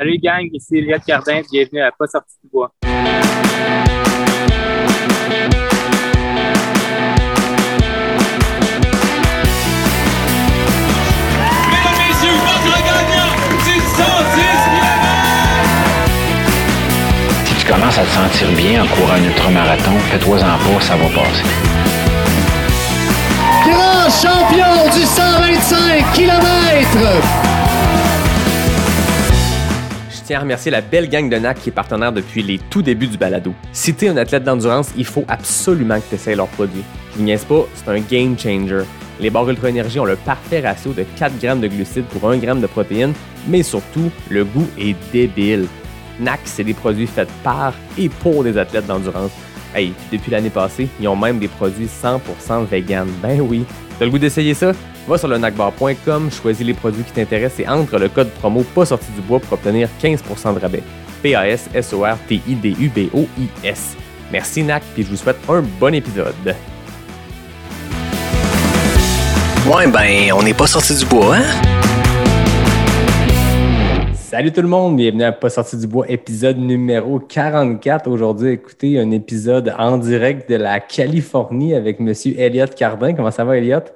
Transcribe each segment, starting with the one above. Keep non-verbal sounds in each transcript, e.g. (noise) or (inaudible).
Salut gang, ici Eliott Cardin, bienvenue à Pas sorti du bois. Mesdames, messieurs, votre gagnant du 110 Si tu commences à te sentir bien en courant un ultramarathon, fais-toi-en pas, ça va passer. Grand champion du 125 km. Tiens à remercier la belle gang de NAC qui est partenaire depuis les tout débuts du balado. Si t'es un athlète d'endurance, il faut absolument que tu essaies leurs produits. Je vous niaise pas, c'est un game changer. Les barres Ultra Énergie ont le parfait ratio de 4 grammes de glucides pour 1 g de protéines, mais surtout, le goût est débile. NAC, c'est des produits faits par et pour des athlètes d'endurance. Hey, puis depuis l'année passée, ils ont même des produits 100% vegan. Ben oui. T'as le goût d'essayer ça? Va sur le nacbar.com, choisis les produits qui t'intéressent et entre le code promo pas sorti du bois pour obtenir 15% de rabais. P-A-S-S-O-R-T-I-D-U-B-O-I-S. Merci NAC, puis je vous souhaite un bon épisode. Ouais, ben, on n'est pas sorti du bois, hein? Salut tout le monde, bienvenue à Pas sorti du bois, épisode numéro 44. Aujourd'hui, écoutez, un épisode en direct de la Californie avec Monsieur Elliott Cardin. Comment ça va, Elliott?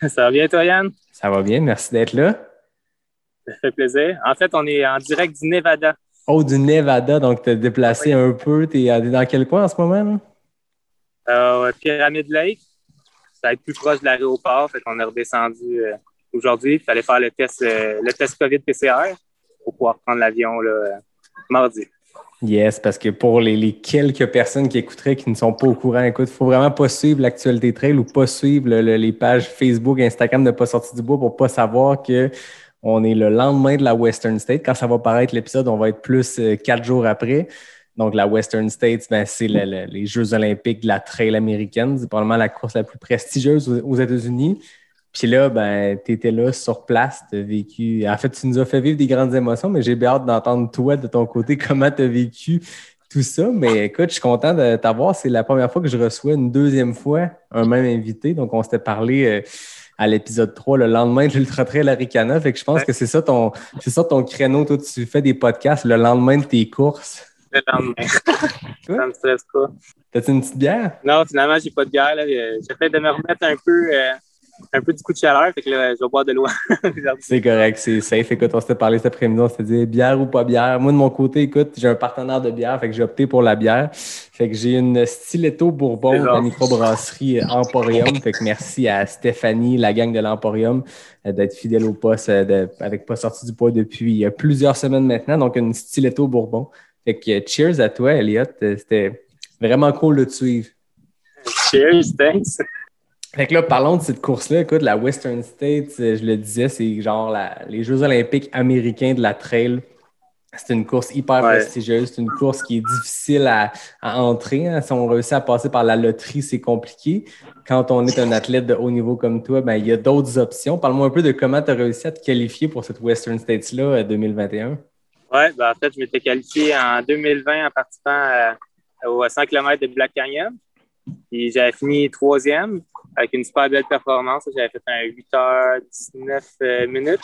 (laughs) Ça va bien, toi, Yann? Ça va bien, merci d'être là. Ça fait plaisir. En fait, on est en direct du Nevada. Oh, du Nevada, donc tu as déplacé un peu. Tu es dans quel coin en ce moment? Là? Euh, Pyramid Lake. Ça va être plus proche de l'aéroport. Fait qu'on est redescendu euh, aujourd'hui. Il fallait faire le test, euh, le test COVID-PCR pour pouvoir prendre l'avion euh, mardi. Yes, parce que pour les, les, quelques personnes qui écouteraient qui ne sont pas au courant, écoute, il faut vraiment pas suivre l'actualité trail ou pas suivre le, le, les pages Facebook, Instagram de Pas sorti du bois pour pas savoir que on est le lendemain de la Western State. Quand ça va paraître l'épisode, on va être plus euh, quatre jours après. Donc, la Western States, ben, c'est le, le, les Jeux olympiques de la trail américaine. C'est probablement la course la plus prestigieuse aux États-Unis. Puis là, ben, tu étais là sur place, tu as vécu. En fait, tu nous as fait vivre des grandes émotions, mais j'ai bien hâte d'entendre toi de ton côté (laughs) comment tu as vécu tout ça. Mais écoute, je suis content de t'avoir. C'est la première fois que je reçois une deuxième fois un même invité. Donc, on s'était parlé euh, à l'épisode 3 le lendemain de l'Ultra Trail Aricana. Fait que je pense que c'est ça ton c'est ça ton créneau. Toi, tu fais des podcasts le lendemain de tes courses. Le lendemain. (laughs) ça me stresse pas. T'as-tu une petite bière? Non, finalement, j'ai pas de bière. J'essaie de me remettre un peu. Euh un peu du coup de chaleur, fait que là, je vais boire de l'eau. (laughs) c'est correct, c'est safe. Écoute, on s'était parlé cet après-midi, on s'était dit bière ou pas bière? Moi, de mon côté, écoute, j'ai un partenaire de bière, fait que j'ai opté pour la bière. Fait que j'ai une Stiletto Bourbon de la microbrasserie Emporium. Fait que merci à Stéphanie, la gang de l'Emporium, d'être fidèle au poste de, avec pas sorti du poids depuis plusieurs semaines maintenant. Donc, une Stiletto Bourbon. Fait que cheers à toi, Elliot. C'était vraiment cool de te suivre. Cheers, thanks. Fait que là, parlons de cette course-là. Écoute, la Western States, je le disais, c'est genre la, les Jeux olympiques américains de la trail. C'est une course hyper ouais. prestigieuse. C'est une course qui est difficile à, à entrer. Hein. Si on réussit à passer par la loterie, c'est compliqué. Quand on est un athlète de haut niveau comme toi, ben, il y a d'autres options. Parle-moi un peu de comment tu as réussi à te qualifier pour cette Western States-là 2021. Oui, ben, en fait, je m'étais qualifié en 2020 en participant aux 100 km de Black Canyon. Puis j'avais fini troisième avec une super belle performance. J'avais fait un 8h19 euh, minutes.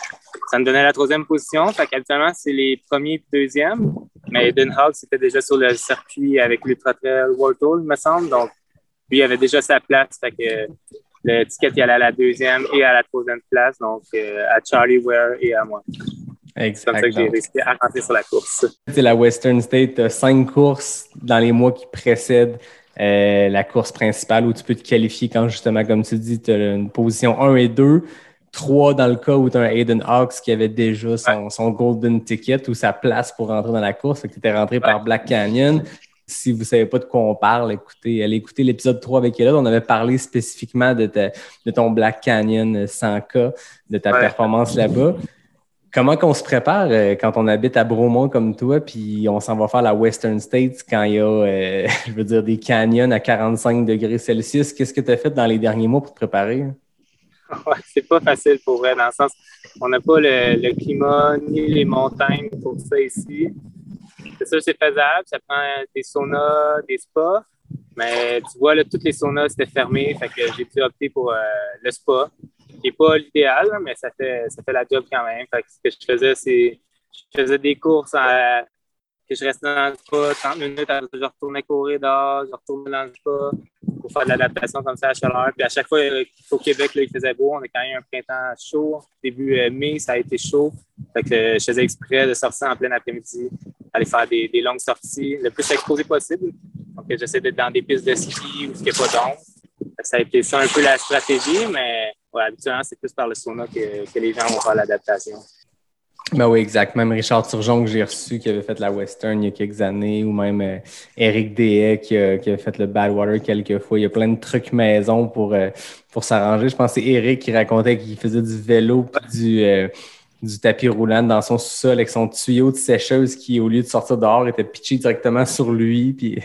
Ça me donnait la troisième position. Fait qu'habituellement, c'est les premiers et deuxièmes. Mais Eden Hawk, c'était déjà sur le circuit avec l'Ultra Trail World Tour, il me semble. Donc, lui, il avait déjà sa place. Fait que le ticket, il allait à la deuxième et à la troisième place. Donc, euh, à Charlie Ware et à moi. C'est comme ça que j'ai réussi à rentrer sur la course. C'est la Western State, cinq courses dans les mois qui précèdent euh, la course principale où tu peux te qualifier quand justement, comme tu dis, tu as une position 1 et 2. 3 dans le cas où tu as un Aiden Hawks qui avait déjà son, son, golden ticket ou sa place pour rentrer dans la course. Tu étais rentré par Black Canyon. Si vous ne savez pas de quoi on parle, écoutez, allez écouter l'épisode 3 avec elle. On avait parlé spécifiquement de, ta, de ton Black Canyon 100K, de ta ouais. performance là-bas. Comment qu'on se prépare euh, quand on habite à Bromont comme toi, puis on s'en va faire la Western States quand il y a, euh, (laughs) je veux dire, des canyons à 45 degrés Celsius? Qu'est-ce que tu as fait dans les derniers mois pour te préparer? (laughs) Ouais, c'est pas facile pour vrai, dans le sens on n'a pas le, climat ni les montagnes pour ça ici. C'est sûr, c'est faisable, ça prend des saunas, des spas, mais tu vois, là, toutes les saunas c'était fermé, fait que j'ai pu opter pour euh, le spa qui n'est pas l'idéal, mais ça fait, ça fait la job quand même. Que ce que je faisais, c'est je faisais des courses que je restais dans le spa 30 minutes, je retournais courir dehors, je retournais dans le spa pour faire de l'adaptation comme ça à la chaleur. Puis à chaque fois au Québec, là, il faisait beau. On a quand même un printemps chaud. Début euh, mai, ça a été chaud. Fait que euh, je faisais exprès de sortir en plein après-midi, aller faire des, des, longues sorties, le plus exposé possible. Donc j'essaie d'être dans des pistes de ski où il n'y a pas d'ombre. Ça a été ça un peu la stratégie, mais ouais, habituellement, c'est plus par le sauna que, que les gens vont faire l'adaptation. Ben oui, exact. Même Richard Turgeon que j'ai reçu qui avait fait la Western il y a quelques années, ou même euh, Eric Dehay qui, qui, avait fait le Badwater quelques fois. Il y a plein de trucs maison pour, euh, pour s'arranger. Je pense que c'est Eric qui racontait qu'il faisait du vélo puis du, euh, du tapis roulant dans son sous-sol avec son tuyau de sécheuse qui, au lieu de sortir dehors, était pitché directement sur lui. Puis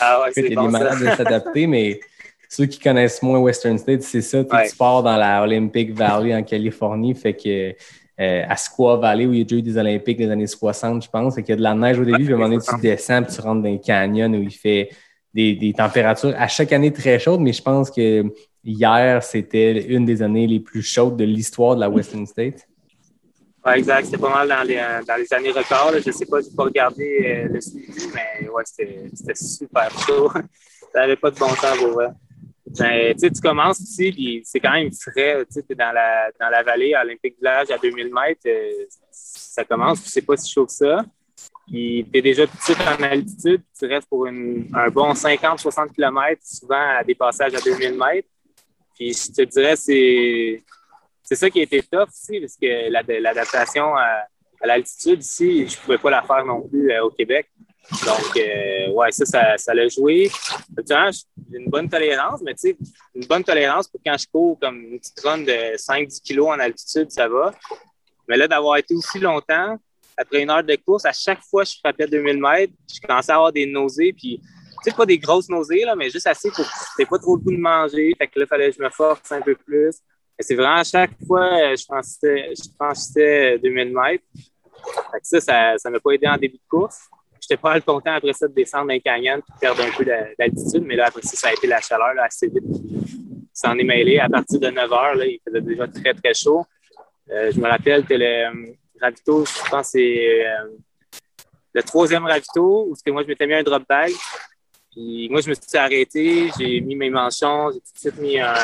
ah ouais, (laughs) c'est il est malade de s'adapter, mais ceux qui connaissent moins Western State, c'est ça. Tu pars dans la Olympic Valley en Californie, fait que euh, à Squaw Valley, où il y a déjà eu des Olympiques des années 60, je pense, et qu'il y a de la neige au début, puis à un moment donné, tu descends, puis tu rentres dans un canyon où il fait des, des, températures à chaque année très chaudes, mais je pense que hier, c'était une des années les plus chaudes de l'histoire de la Western State. Oui, exact. C'était pas mal dans les, dans les années records. Je ne sais pas, je n'ai pas regardé euh, le suivi, mais ouais, c'était super chaud. (laughs) Ça n'avait pas de bon temps pour vrai. Ben, tu commences ici, c'est quand même frais. Tu es dans la, dans la vallée à Olympique Village à 2000 mètres. Euh, ça commence, c'est pas si chaud que ça. Puis tu es déjà petit en altitude, tu restes pour une, un bon 50-60 km, souvent à des passages à 2000 mètres. Puis je te dirais, c'est, c'est ça qui a été tough aussi, parce que l'adaptation à, l'altitude ici, je pouvais pas la faire non plus euh, au Québec. Donc, euh, ouais, ça, ça, l'a joué. J'ai une bonne tolérance, mais tu sais, une bonne tolérance pour quand je cours comme une petite run de 5-10 kilos en altitude, ça va. Mais là, d'avoir été aussi longtemps, après une heure de course, à chaque fois que je frappais 2000 mètres, je commençais à avoir des nausées, puis tu sais, pas des grosses nausées, là, mais juste assez pour que pas trop le goût de manger. Fait que là, il fallait que je me force un peu plus. Et c'est vraiment à chaque fois, je franchissais, je franchissais 2000 mètres. Fait que ça, ça ne m'a pas aidé en début de course j'étais pas content après ça de descendre un canyon et perdre un peu d'altitude, mais là, après ça, ça a été la chaleur assez vite. Ça en est mêlé. À partir de 9 heures, là, il faisait déjà très, très chaud. Euh, je me rappelle que le euh, ravito, je pense c'est euh, le troisième ravito où que moi, je m'étais mis un drop bag. Puis moi, je me suis arrêté, j'ai mis mes manchons, j'ai tout de suite mis un,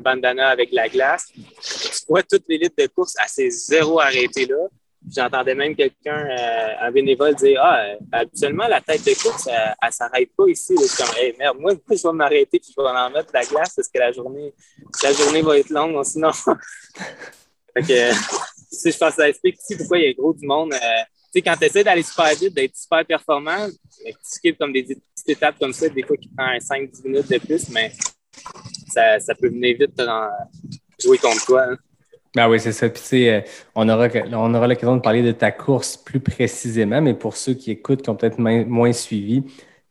bandana avec la glace. Tu vois toutes les litres de course à ces zéro arrêtés là. J'entendais même quelqu'un, euh, un bénévole, dire Ah, habituellement, la tête de course, elle, ne s'arrête pas ici. Je comme, merde, moi, (laughs) je vais m'arrêter puis je vais en mettre la glace parce que la journée, la journée va être longue, (laughs) sinon. fait que, (laughs) si je pense que ça explique aussi pourquoi il y a gros du monde. Euh, tu sais, quand tu essaies d'aller super vite, d'être super performant, tu skips comme des petites étapes comme ça, des fois qui prend 5-10 minutes de plus, mais ça, ça peut venir vite dans, jouer contre toi. Hein. Ben oui, c'est ça. Puis, euh, on aura, on aura l'occasion de parler de ta course plus précisément, mais pour ceux qui écoutent, qui ont peut-être moins suivi,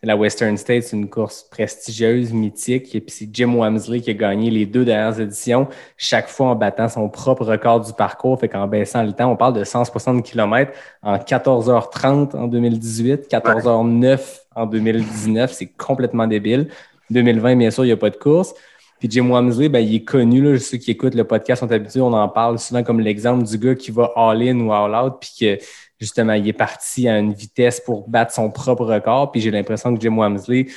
la Western States, une course prestigieuse, mythique. Et puis, c'est Jim Wamsley qui a gagné les deux dernières éditions, chaque fois en battant son propre record du parcours. Fait qu'en baissant le temps, on parle de 160 km en 14h30 en 2018, 14h09 en 2019. C'est complètement débile. 2020, bien sûr, il n'y a pas de course. Puis Jim Wamsley, ben, il est connu, là, ceux qui écoutent le podcast sont habitués, on en parle souvent comme l'exemple du gars qui va all-in ou all-out, puis que justement, il est parti à une vitesse pour battre son propre record. Puis j'ai l'impression que Jim Wamsley,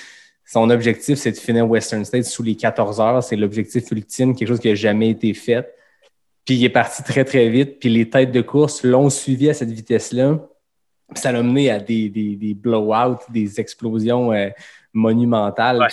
son objectif, c'est de finir Western State sous les 14 heures. C'est l'objectif ultime, quelque chose qui n'a jamais été fait. Puis il est parti très, très vite. Puis les têtes de course l'ont suivi à cette vitesse-là. Ça l'a mené à des, des, des blow-outs, des explosions euh, monumentale.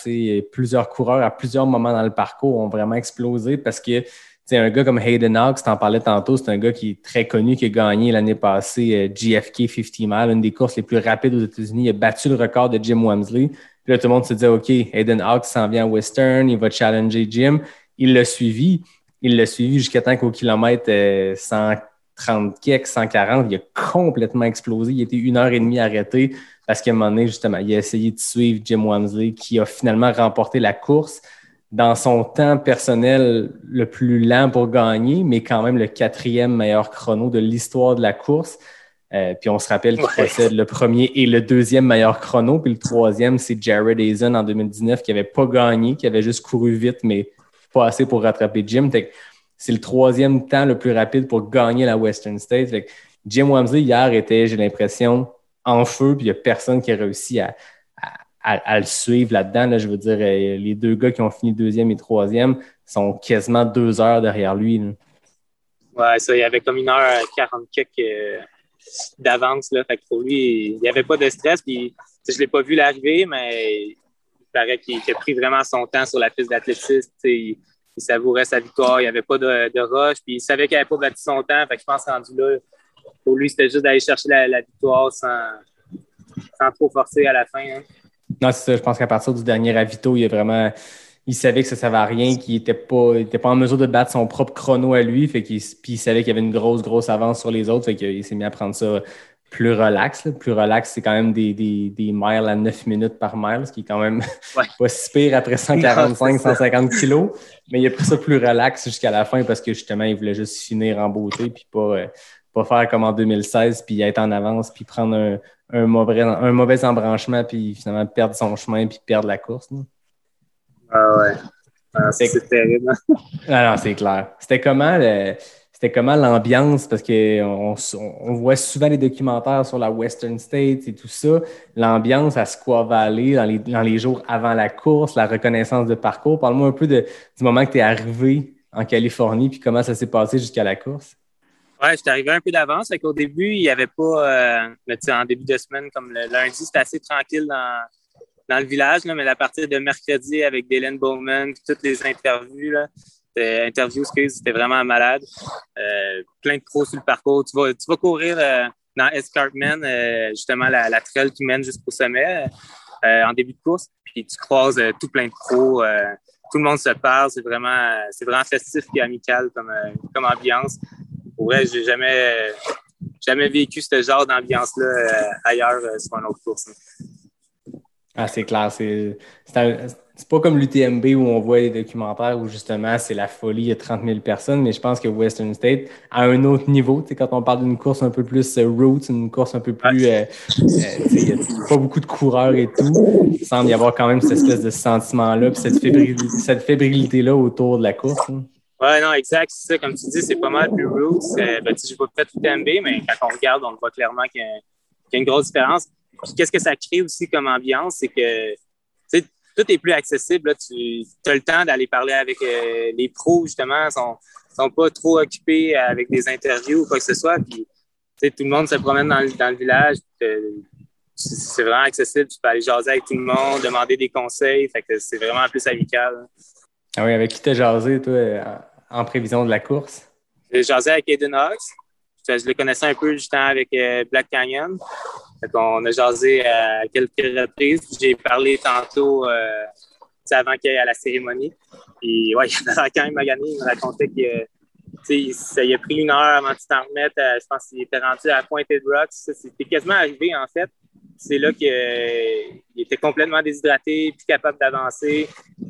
Plusieurs coureurs à plusieurs moments dans le parcours ont vraiment explosé parce que un gars comme Hayden Hawks, en parlais tantôt, c'est un gars qui est très connu, qui a gagné l'année passée euh, GFK 50 miles, une des courses les plus rapides aux États-Unis. Il a battu le record de Jim Wamsley. Puis là, tout le monde se dit OK, Hayden Hawks s'en vient à Western, il va challenger Jim. Il l'a suivi. Il l'a suivi jusqu'à temps qu'au kilomètre 130 kek, 140, il a complètement explosé. Il était une heure et demie arrêté. Parce qu'à un moment donné, justement, il a essayé de suivre Jim Wamsley, qui a finalement remporté la course dans son temps personnel le plus lent pour gagner, mais quand même le quatrième meilleur chrono de l'histoire de la course. Euh, puis on se rappelle qu'il possède le premier et le deuxième meilleur chrono. Puis le troisième, c'est Jared Hazen en 2019 qui n'avait pas gagné, qui avait juste couru vite, mais pas assez pour rattraper Jim. C'est le troisième temps le plus rapide pour gagner la Western State Jim Wamsley, hier, était, j'ai l'impression, en feu, puis il n'y a personne qui a réussi à, le suivre là-dedans. Là, je veux dire, euh, les deux gars qui ont fini deuxième et troisième sont quasiment deux heures derrière lui. Là. Ouais, ça, il y avait comme une heure quarante quelques euh, d'avance. Fait pour lui, il n'y avait pas de stress. Je ne l'ai pas vu l'arriver, mais il paraît qu'il a pris vraiment son temps sur la piste d'athlétisme. Il savourait sa victoire. Il n'y avait pas de, de rush. Puis il savait qu'il n'avait pas battu son temps. Fait que je pense rendu là, pour lui, c'était juste d'aller chercher la, victoire sans, sans, trop forcer à la fin. Hein. Non, c'est ça. Je pense qu'à partir du dernier ravito, il a vraiment. Il savait que ça ne servait à rien, qu'il n'était pas, pas en mesure de battre son propre chrono à lui. Fait puis il savait qu'il y avait une grosse, grosse avance sur les autres. Fait qu'il s'est mis à prendre ça plus relax. Là. Plus relax, c'est quand même des, des, des, miles à 9 minutes par mile, ce qui est quand même (laughs) ouais. pas si pire après (laughs) 145, 150 kilos. Mais il a pris ça plus relax jusqu'à la fin parce que justement, il voulait juste finir en beauté puis pas, euh, pas faire comme en 2016 puis être en avance puis prendre un, un, mauvais, un mauvais embranchement puis finalement perdre son chemin puis perdre la course. Là. Ah ouais. Ah, c'est terrible. (laughs) ah non, c'est clair. C'était comment le comment l'ambiance? Parce qu'on on voit souvent les documentaires sur la Western States et tout ça. L'ambiance à Squaw Valley dans les, dans les jours avant la course, la reconnaissance de parcours. Parle-moi un peu du moment que tu es arrivé en Californie puis comment ça s'est passé jusqu'à la course. Oui, j'étais arrivé un peu d'avance. Au début, il n'y avait pas, euh, en début de semaine, comme le lundi, c'était assez tranquille dans, le village, mais à partir de mercredi avec Dylan Bowman, toutes les interviews, là, c'était interview, c'était vraiment malade. Euh, plein de pros sur le parcours. Tu vas, courir euh, dans Escarpment, euh, justement la, la trail qui mène jusqu'au sommet en début de course. Puis tu croises tout plein de pros. tout le monde se parle. C'est vraiment, c'est vraiment festif et amical comme, ambiance. Pour vrai, j'ai jamais, jamais vécu ce genre d'ambiance-là ailleurs sur une autre course. Ah, c'est clair. C'est, pas comme l'UTMB où on voit les documentaires où justement c'est la folie, il y a 30 000 personnes, mais je pense que Western State, à un autre niveau, quand on parle d'une course un peu plus euh, route, une course un peu plus. Euh, euh, il n'y a pas beaucoup de coureurs et tout. Il semble y avoir quand même cette espèce de sentiment-là, puis cette, fébrilité, cette fébrilité-là autour de la course. Hein. Oui, non, exact. C'est ça. Comme tu dis, c'est pas mal plus route. Ben, je n'ai pas fait l'UTMB, mais quand on regarde, on voit clairement qu'il y, y, a une grosse différence. Puis qu'est-ce que ça crée aussi comme ambiance, c'est que tout est plus accessible. Tu as le temps d'aller parler avec euh, les pros, justement, sont sont pas trop occupés avec des interviews ou quoi que ce soit. Puis, tout le monde se promène dans le, dans le village. C'est vraiment accessible. Tu peux aller jaser avec tout le monde, demander des conseils. Fait que c'est vraiment plus amical. Ah oui, avec qui t'as jasé, toi, en prévision de la course? J'ai jasé avec Aiden Hawks. Je le connaissais un peu justement avec euh, Black Canyon. On a jasé à quelques reprises. J'ai parlé tantôt euh, avant qu'il y ait la cérémonie. Et ouais, (laughs) il a quand même. Il me racontait que ça y a pris une heure avant de s'en remettre. Je pense qu'il était rendu à Pointed Rocks. C'était quasiment arrivé en fait. C'est là qu'il était complètement déshydraté, plus capable d'avancer.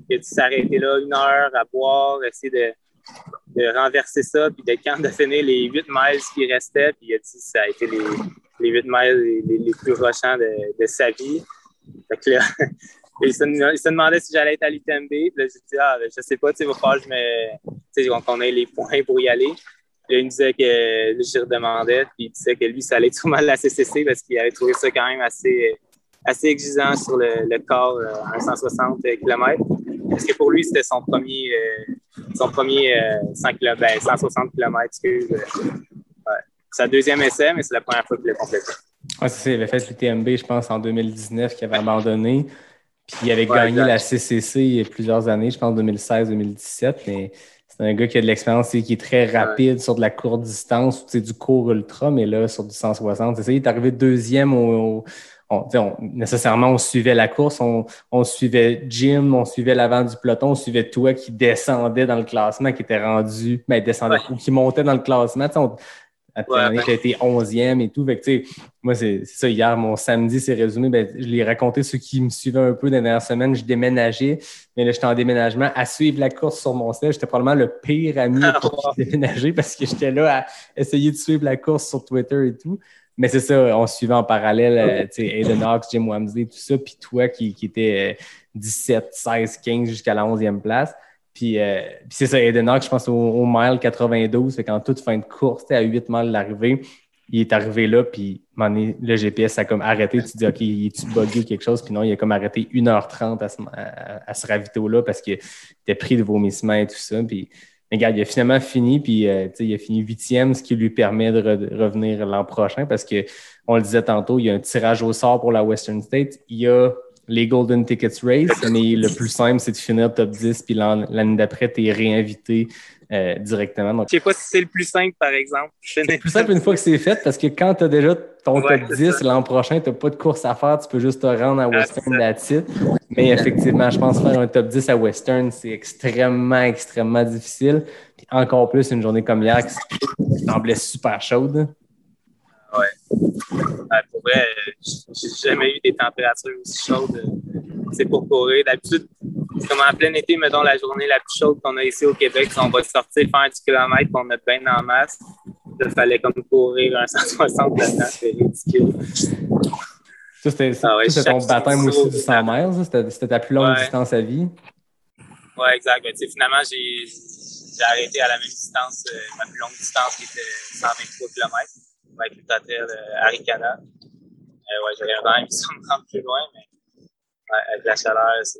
Il a dû s'arrêter là une heure à boire, essayer de renverser ça, puis de quand de finir les 8 miles qui restaient. Puis il a dit ça a été les, les 8 miles les, plus rochants de, sa vie. Là, (laughs) il, se, il, demandait si j'allais être à l'UTMB. Là, j'ai dit, ah, ben, je sais pas, tu sais, il va falloir je qu'on ait les points pour y aller. Là, il me disait que je redemandais, puis il disait que lui, ça allait mal la CCC parce qu'il avait trouvé ça quand même assez, assez exigeant sur le, corps à 160 km. Parce que pour lui, c'était son premier, euh, son premier 100 km, ben, 160 km, excuse. Euh. Sa deuxième essai, mais c'est la première fois qu'il l'a complété. Oui, c'est avait fait l'UTMB, je pense, en 2019, qu'il avait abandonné. Puis il avait ouais, gagné exact. la CCC il y a plusieurs années, je pense 2016-2017. Mais c'est un gars qui a de l'expérience, qui est très rapide ouais. sur de la courte distance, du court ultra, mais là, sur du 160. C'est ça, il est arrivé deuxième au, au on, on, nécessairement, on suivait la course, on, on, suivait Jim, on suivait l'avant du peloton, on suivait toi qui descendait dans le classement, qui était rendu, mais ben, descendait, ouais. qui montait dans le classement. À ouais, j'ai été 11e et tout. Fait que, moi, c'est ça, hier, mon samedi, c'est résumé. Ben, je l'ai raconté ceux qui me suivaient un peu dans la dernière semaine. Je déménageais, mais là, j'étais en déménagement à suivre la course sur mon sel. J'étais probablement le pire ami pour déménager parce que j'étais là à essayer de suivre la course sur Twitter et tout. Mais c'est ça, on suivait en parallèle, euh, tu sais, Aiden Hawks, Jim Wamsley, tout ça, puis toi qui, qui était euh, 17, 16, 15 jusqu'à la 11e place. Puis, euh, c'est ça, Hawks, je pense au, mile 92, fait qu'en toute fin de course, à 8 miles de l'arrivée, il est arrivé là, puis le GPS a comme arrêté. Tu te dis, OK, il est-tu bugué ou quelque chose? Puis non, il a comme arrêté 1h30 à, se- à, ce ravito-là parce qu'il était pris de vomissement et tout ça. Puis, mais regarde, il a finalement fini, puis euh, il a fini huitième, ce qui lui permet de, de revenir l'an prochain parce que, on le disait tantôt, il y a un tirage au sort pour la Western State. Il y a les Golden Tickets Race, mais le plus simple, c'est de finir top 10, puis l'an- l'année d'après, tu es réinvité euh, directement. Donc, Je sais pas si c'est le plus simple, par exemple. c'est plus simple une fois que c'est fait parce que quand tu as déjà ton Ouais, top c'est 10, ça. l'an prochain, tu n'as pas de course à faire, tu peux juste te rendre à Ah, Western that's it. Mais effectivement, je pense faire un top 10 à Western, c'est extrêmement, extrêmement difficile. Puis encore plus une journée comme hier qui semblait super chaude. Ouais, pour vrai, euh, j'ai jamais eu des températures aussi chaudes. euh, C'est pour courir. D'habitude, c'est comme en plein été, mettons la journée la plus chaude qu'on a ici au Québec, on va sortir faire du kilomètre, on met bien en masse. Il fallait comme courir un (laughs) 160 là-dedans, c'est ridicule. Ça, c'était Ah ouais, c'était ton baptême aussi du 100 miles. C'était c'était ta plus longue Ouais. distance à vie. Ouais, exact. Ben, finalement, j'ai j'ai arrêté à la même distance, euh, ma plus longue distance qui était 123 km avec le Tatel. Euh, ouais, j'aurais vraiment aimé ça me plus loin, mais ouais, avec la chaleur, c'est.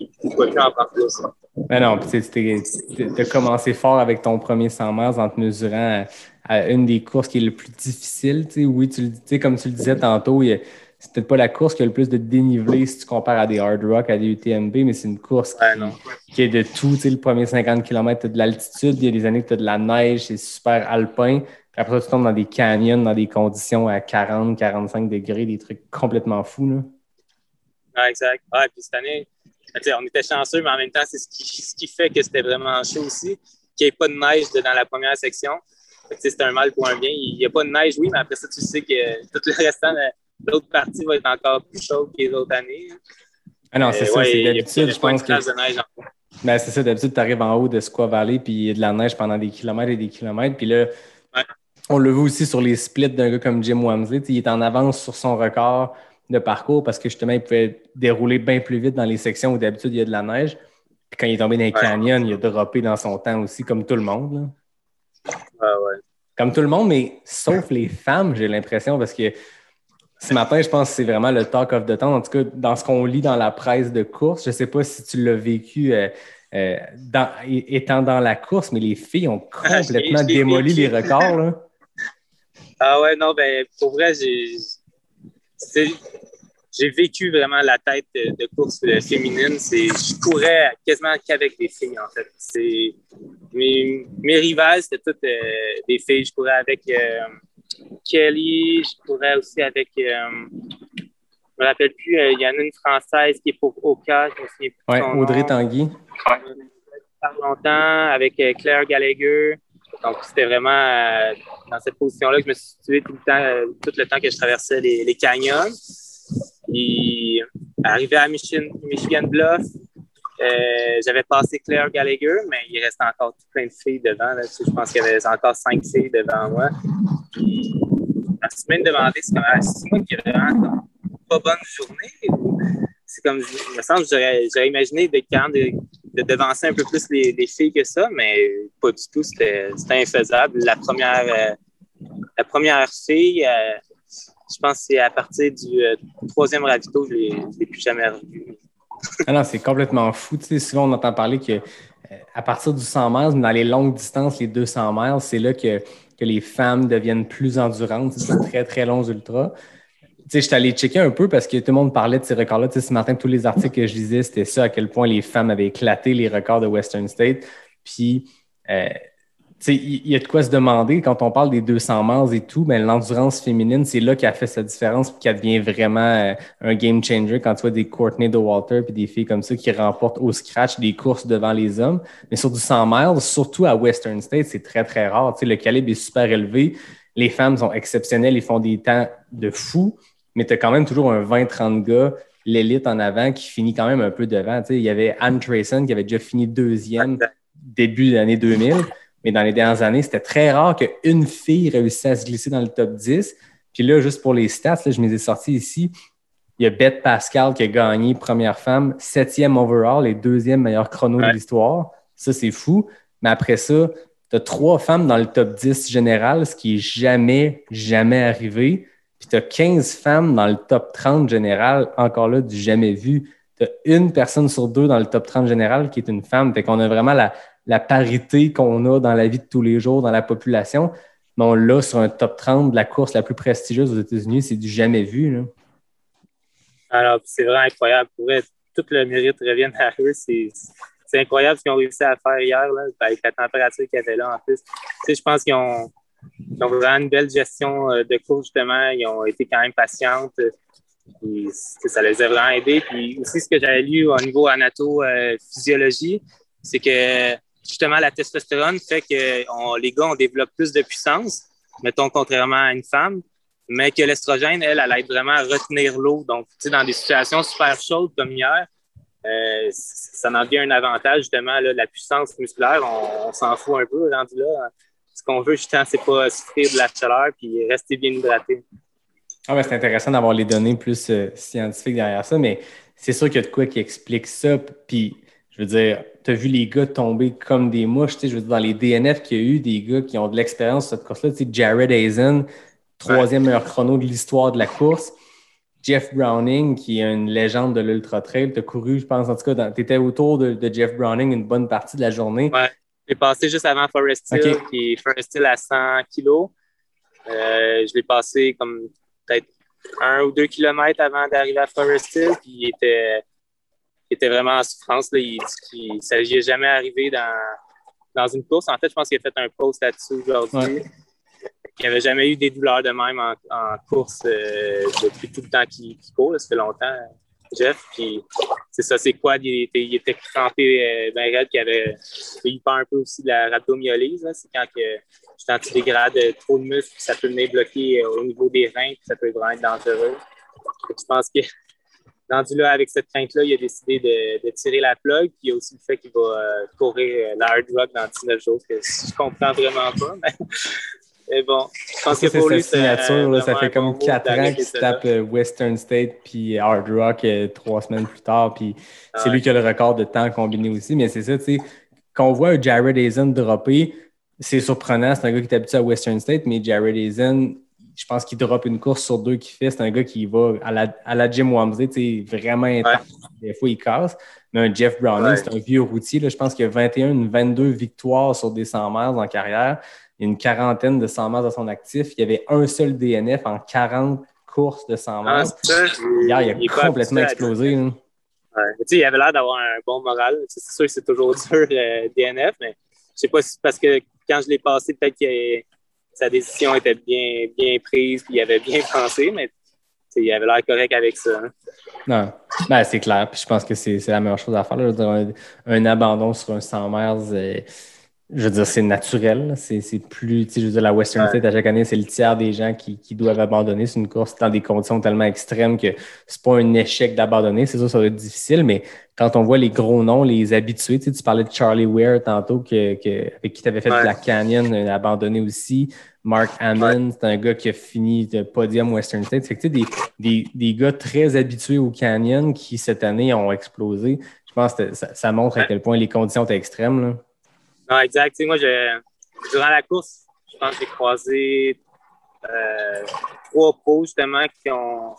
Je ne pouvais plus en prendre plus. Mais non, tu as commencé fort avec ton premier 100 miles en te mesurant à, à une des courses qui est le plus difficile. Oui, tu le- comme tu le disais tantôt, c'est peut-être pas la course qui a le plus de dénivelé si tu compares à des hard rock, à des UTMB, mais c'est une course qui, Ouais, qui est de tout. Tu sais, le premier 50 km, tu as de l'altitude, il y a des années que tu as de la neige, c'est super alpin. Après, ça, tu tombes dans des canyons, dans des conditions à 40, 45 degrés, des trucs complètement fous. Là. Ouais, exact. Ouais, puis cette année, sais, on était chanceux, mais en même temps, c'est ce qui, ce qui fait que c'était vraiment chaud aussi, qu'il n'y ait pas de neige dans la première section. C'est un mal pour un bien. Il n'y a pas de neige, oui, mais après ça, tu sais que tout le (laughs) restant l'autre partie va être encore plus chaude que les autres années. Ah non, c'est Euh, ça, ouais, c'est d'habitude, je pense que. trace de neige en- Ben, c'est ça, d'habitude, tu arrives en haut de Squaw Valley, puis il y a de la neige pendant des kilomètres et des kilomètres. Puis là. On le voit aussi sur les splits d'un gars comme Jim Wamsley. Il est en avance sur son record de parcours parce que justement, il pouvait dérouler bien plus vite dans les sections où d'habitude, il y a de la neige. Puis quand il est tombé dans les Ouais. canyons, il a droppé dans son temps aussi, comme tout le monde. là. Ouais, ouais. Comme tout le monde, mais sauf les femmes, j'ai l'impression, parce que ce matin, je pense que c'est vraiment le talk of the town. En tout cas, dans ce qu'on lit dans la presse de course, je ne sais pas si tu l'as vécu euh, euh, dans- étant dans la course, mais les filles ont (laughs) Ah, complètement démoli les records. Là. Ah ouais, non, ben pour vrai, j'ai vécu vraiment la tête de, de course féminine. C'est, je courais quasiment qu'avec des filles, en fait. C'est, mes, mes rivales, c'était toutes euh, des filles. Je courais avec euh, Kelly, je courais aussi avec, euh, je me rappelle plus, euh, il y en a une française qui est pour Oka, je me souviens plus Ouais, Audrey nom. Tanguy. Par longtemps avec euh, Claire Gallagher. Donc, c'était vraiment euh, dans cette position-là que je me suis situé tout le temps, euh, que je traversais les, canyons. Et arrivé à Michigan, Bluff, euh, j'avais passé Claire Gallagher, mais il restait encore tout plein de filles devant. Je pense qu'il y avait encore cinq filles devant moi. Puis, je me suis même demandé, c'est comme, ah, c'est moi qui ai vraiment pas bonne journée. ou C'est comme, il me semble j'aurais, imaginé de, quand de devancer un peu plus les, les filles que ça, mais pas du tout. C'était, infaisable. La première, euh, la première fille, euh, je pense que c'est à partir du euh, troisième ravito, je ne l'ai plus jamais revue. Ah non, c'est complètement fou. Tu sais, souvent, on entend parler que à partir du 100 miles, dans les longues distances, les 200 miles, c'est là que, que les femmes deviennent plus endurantes. C'est très, très longs ultras. Je suis allé checker un peu parce que tout le monde parlait de ces records-là. Ce matin, tous les articles que je lisais, c'était ça, à quel point les femmes avaient éclaté les records de Western State. Puis, euh, il y, a de quoi se demander quand on parle des 200 miles et tout, mais l'endurance féminine, c'est là qu'elle fait sa différence puis qu'elle devient vraiment euh, un game changer quand tu vois des Courtney de Walter puis des filles comme ça qui remportent au scratch des courses devant les hommes. Mais sur du 100 miles, surtout à Western State, c'est très, très rare. Le calibre est super élevé. Les femmes sont exceptionnelles, ils font des temps de fou, mais tu as quand même toujours un 20-30 gars, l'élite en avant, qui finit quand même un peu devant. Il y avait Anne Trayson qui avait déjà fini deuxième début de l'année 2000. Mais dans les dernières années, c'était très rare qu'une fille réussisse à se glisser dans le top 10. Puis là, juste pour les stats, là, je me les ai sortis ici. Il y a Beth Pascal qui a gagné première femme, septième overall et deuxième meilleur chrono Ouais. de l'histoire. Ça, c'est fou. Mais après ça, tu as trois femmes dans le top 10 général, ce qui est jamais, jamais arrivé. Puis tu as 15 femmes dans le top 30 général, encore là, du jamais vu. Tu as une personne sur deux dans le top 30 général qui est une femme. Fait qu'on a vraiment la, parité qu'on a dans la vie de tous les jours, dans la population. Mais on l'a sur un top 30 de la course la plus prestigieuse aux États-Unis. C'est du jamais vu. Alors, c'est vraiment incroyable. Pour être, tout le mérite revient à eux. C'est, c'est incroyable ce qu'ils ont réussi à faire hier, là, avec la température qu'il y avait là en plus. Tu sais, je pense qu'ils ont, ont vraiment une belle gestion euh, de course, justement. Ils ont été quand même patientes. Puis, ça les a vraiment aidés. Puis aussi, ce que j'avais lu au niveau anato-physiologie, c'est que justement, la testostérone fait que les gars, on développe plus de puissance, mettons, contrairement à une femme, mais que l'estrogène, elle, elle aide vraiment à retenir l'eau. Donc, tu sais, dans des situations super chaudes comme hier, euh, ça en devient un avantage, justement, là, la puissance musculaire, on, s'en fout un peu rendu là. Qu'on veut, justement, c'est pas souffrir de la chaleur puis rester bien hydraté. Ah ouais, c'est intéressant d'avoir les données plus euh, scientifiques derrière ça, mais c'est sûr qu'il y a de quoi qui explique ça. Puis, je veux dire, tu as vu les gars tomber comme des mouches. Tu sais, je veux dire, dans les DNF qu'il y a eu, des gars qui ont de l'expérience sur cette course-là. Tu sais, Jared Hazen, troisième meilleur chrono de l'histoire de la course. Jeff Browning, qui est une légende de l'Ultra Trail. Tu as couru, je pense, en tout cas, tu étais autour de, Jeff Browning une bonne partie de la journée. Ouais. J'ai passé juste avant Forest Hill, qui est Forest Hill à 100 kilos. Euh, je l'ai passé comme peut-être un ou deux kilomètres avant d'arriver à Forest Hill, puis il était, il était vraiment en souffrance. Là. Il dit ne jamais arrivé dans, dans une course. En fait, je pense qu'il a fait un post là-dessus aujourd'hui. Il n'avait jamais eu des douleurs de même en, course euh, depuis tout le temps qu'il court. ça fait longtemps, Jeff. Puis c'est ça, c'est quoi? Il était, il était crampé euh, bien raide, qu'il avait eu peur un peu aussi de la rhabdomyolyse. C'est quand que, tu dégrades trop de muscles, ça peut venir bloquer euh, au niveau des reins, puis ça peut vraiment être dangereux. Je pense que (laughs) rendu là, avec cette crainte-là, il a décidé de, tirer la plug. Puis il y a aussi le fait qu'il va courir la hard rock dans 19 jours, que je comprends vraiment pas. Mais (laughs) mais bon, je pense que pour lui, signature, ça fait comme quatre ans qu'il se tape euh, Western State puis Hard Rock euh, trois semaines plus tard. Puis c'est lui qui a le record de temps combiné aussi. Mais c'est ça, tu sais, quand on voit un Jared Hazen dropper, c'est surprenant. C'est un gars qui est habitué à Western State, mais Jared Hazen, je pense qu'il drop une course sur deux qu'il fait. C'est un gars qui va à la, à la Jim Wamsley, tu sais, vraiment intense. Des fois, il casse. Mais un Jeff Browning, c'est un vieux routier. Là. Je pense qu'il a 21, 22 victoires sur des 100 miles en carrière il y a une quarantaine de 100 miles à son actif. Il y avait un seul DNF en 40 courses de 100 miles. Ah, Hier, il a complètement explosé. il avait l'air d'avoir un bon moral. C'est sûr que c'est toujours (laughs) dur, le DNF, mais je sais pas si c'est parce que quand je l'ai passé, peut-être que sa décision était bien, bien prise et il avait bien (laughs) pensé, mais il avait l'air correct avec ça. Hein. Non, ben, c'est clair. Puis je pense que c'est la meilleure chose à faire. un, un, abandon sur un 100 miles. Euh, je veux dire, c'est naturel. C'est plus, tu sais, je veux dire, la Western State, à chaque année, c'est le tiers des gens qui, qui doivent abandonner. C'est une course dans des conditions tellement extrêmes que c'est pas un échec d'abandonner. C'est sûr, ça va être difficile, mais quand on voit les gros noms, les habitués, tu, sais, tu parlais de Charlie Ware tantôt, que, que avec qui tu avais fait ouais. Black Canyon, abandonné aussi. Mark Hammond, c'est un gars qui a fini de podium Western State. Fait que, tu sais, des, des, des, gars très habitués au Canyon qui, cette année, ont explosé. Je pense que ça, ça montre à quel point les conditions étaient extrêmes. Là. Non, exact. moi, je, durant la course, je pense que j'ai croisé euh, trois pros justement qui ont,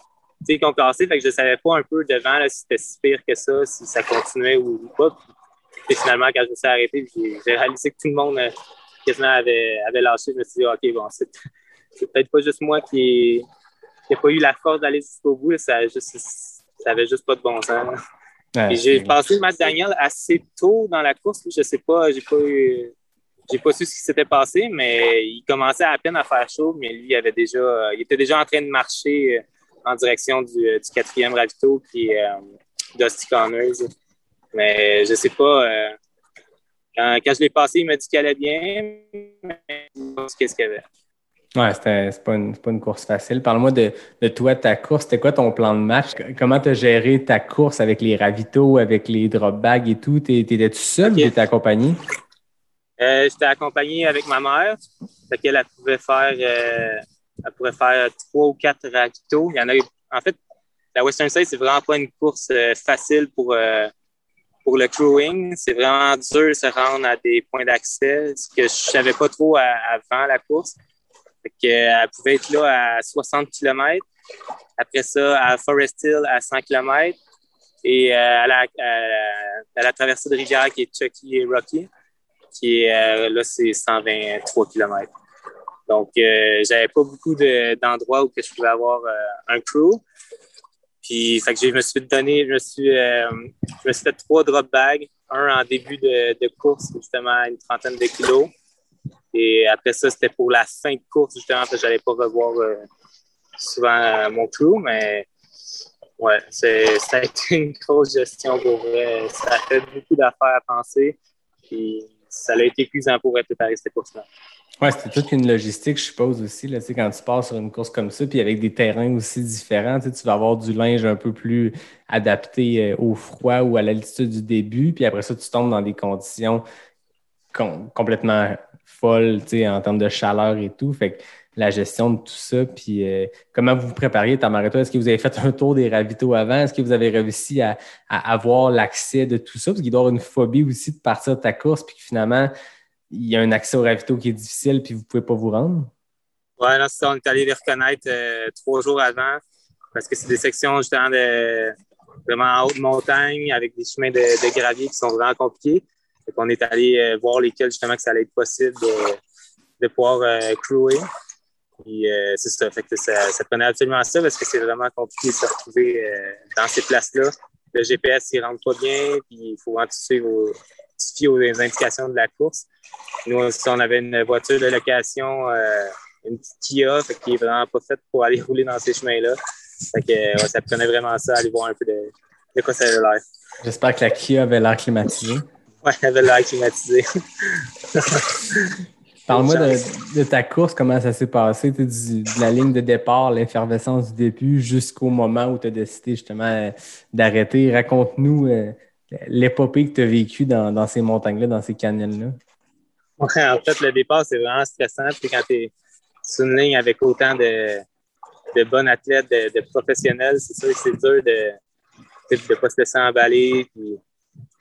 qui ont cassé. Fait que je ne savais pas un peu devant là, si c'était si pire que ça, si ça continuait ou pas. Et finalement, quand je me suis arrêté, j'ai réalisé que tout le monde euh, quasiment avait, avait lâché. Je me suis dit, OK, bon, c'est peut-être pas juste moi qui n'ai pas eu la force d'aller jusqu'au bout. Ça, juste, ça avait juste pas de bon sens j'ai passé Matt Daniel assez tôt dans la course. Je sais pas, j'ai pas j'ai pas su ce qui s'était passé, mais il commençait à peine à faire chaud, mais lui, il avait déjà, il était déjà en train de marcher euh, en direction du, euh, du quatrième ravito qui est euh, Dusty Connors. Mais je sais pas, quand, quand, je l'ai passé, il m'a dit qu'il allait bien, mais je sais pas ce qu'il y avait. Ouais, c'est pas, une, pas une course facile. Parle-moi de, de, toi, ta course. C'était quoi ton plan de match? Comment tu as géré ta course avec les ravitaux, avec les drop bags et tout? T'étais-tu seul ou t'étais accompagné? Euh, J'étais accompagné avec ma mère. Fait qu'elle elle pouvait faire euh, elle pourrait faire trois ou quatre ravitaux. Il y en a En fait, la Western Side, c'est vraiment pas une course euh, facile pour, pour le crewing, c'est vraiment dur de se rendre à des points d'accès, ce que je savais pas trop avant la course. Que, elle pouvait être là à 60 km. Après ça, à Forest Hill à 100 km. Et à, la, à, la, traversée de rivière qui est Chucky et Rocky, qui est là, c'est 123 km. Donc, euh, j'avais pas beaucoup d'endroits où que je pouvais avoir euh, un crew. Puis, fait que je me suis donné, je me suis, euh, je me suis fait trois drop bags. Un en début de, de course, justement, une trentaine de kilos. Et après ça, c'était pour la fin de course, justement, parce que j'allais pas revoir euh, souvent mon crew. Mais ouais, c'est, (laughs) ça a été une grosse gestion pour vrai. Ça a fait beaucoup d'affaires à penser. Puis, ça a été épuisant pour préparer cette course-là. Oui, c'était toute une logistique, je suppose aussi. Là, quand tu pars sur une course comme ça, puis avec des terrains aussi différents, tu vas avoir du linge un peu plus adapté euh, au froid ou à l'altitude du début, puis après ça, tu tombes dans des conditions complètement folles en termes de chaleur et tout. Fait que la gestion de tout ça, puis euh, comment vous vous prépariez, Tamareto? Est-ce que vous avez fait un tour des ravitaux avant? Est-ce que vous avez réussi à, avoir l'accès de tout ça? Parce qu'il doit y avoir une phobie aussi de partir de ta course, puis que finalement, il y a un accès au ravito qui est difficile puis vous ne pouvez pas vous rendre? Oui, là, ça, on est allé les reconnaître euh, trois jours avant parce que c'est des sections justement de vraiment en haute montagne avec des chemins de, gravier qui sont vraiment compliqués. On est allé euh, voir lesquels justement que ça allait être possible de, pouvoir euh, crewer. Puis c'est ça. Fait que ça, ça, prenait absolument ça parce que c'est vraiment compliqué de se retrouver dans ces places-là. Le GPS, il rentre pas bien, puis il faut vraiment suivre aux indications de la course. Nous, on avait une voiture de location, euh, une petite Kia, qui est vraiment pas faite pour aller (laughs) rouler dans ces chemins-là. Fait ça prenait vraiment ça, aller voir un peu de, de quoi ça avait l'air. J'espère que la Kia avait l'air climatisée. Oui, elle avait l'air climatisée. (laughs) Parle-moi de, ta course, comment ça s'est passé, de la ligne de départ, l'effervescence du début jusqu'au moment où tu as décidé justement d'arrêter. Raconte-nous euh, l'épopée que tu as vécue dans, dans, ces montagnes-là, dans ces canyons-là. Ouais, en fait, le départ, c'est vraiment stressant. Puis quand tu es sur une ligne avec autant de, de bons athlètes, de, professionnels, c'est sûr que c'est dur de ne pas se laisser emballer, puis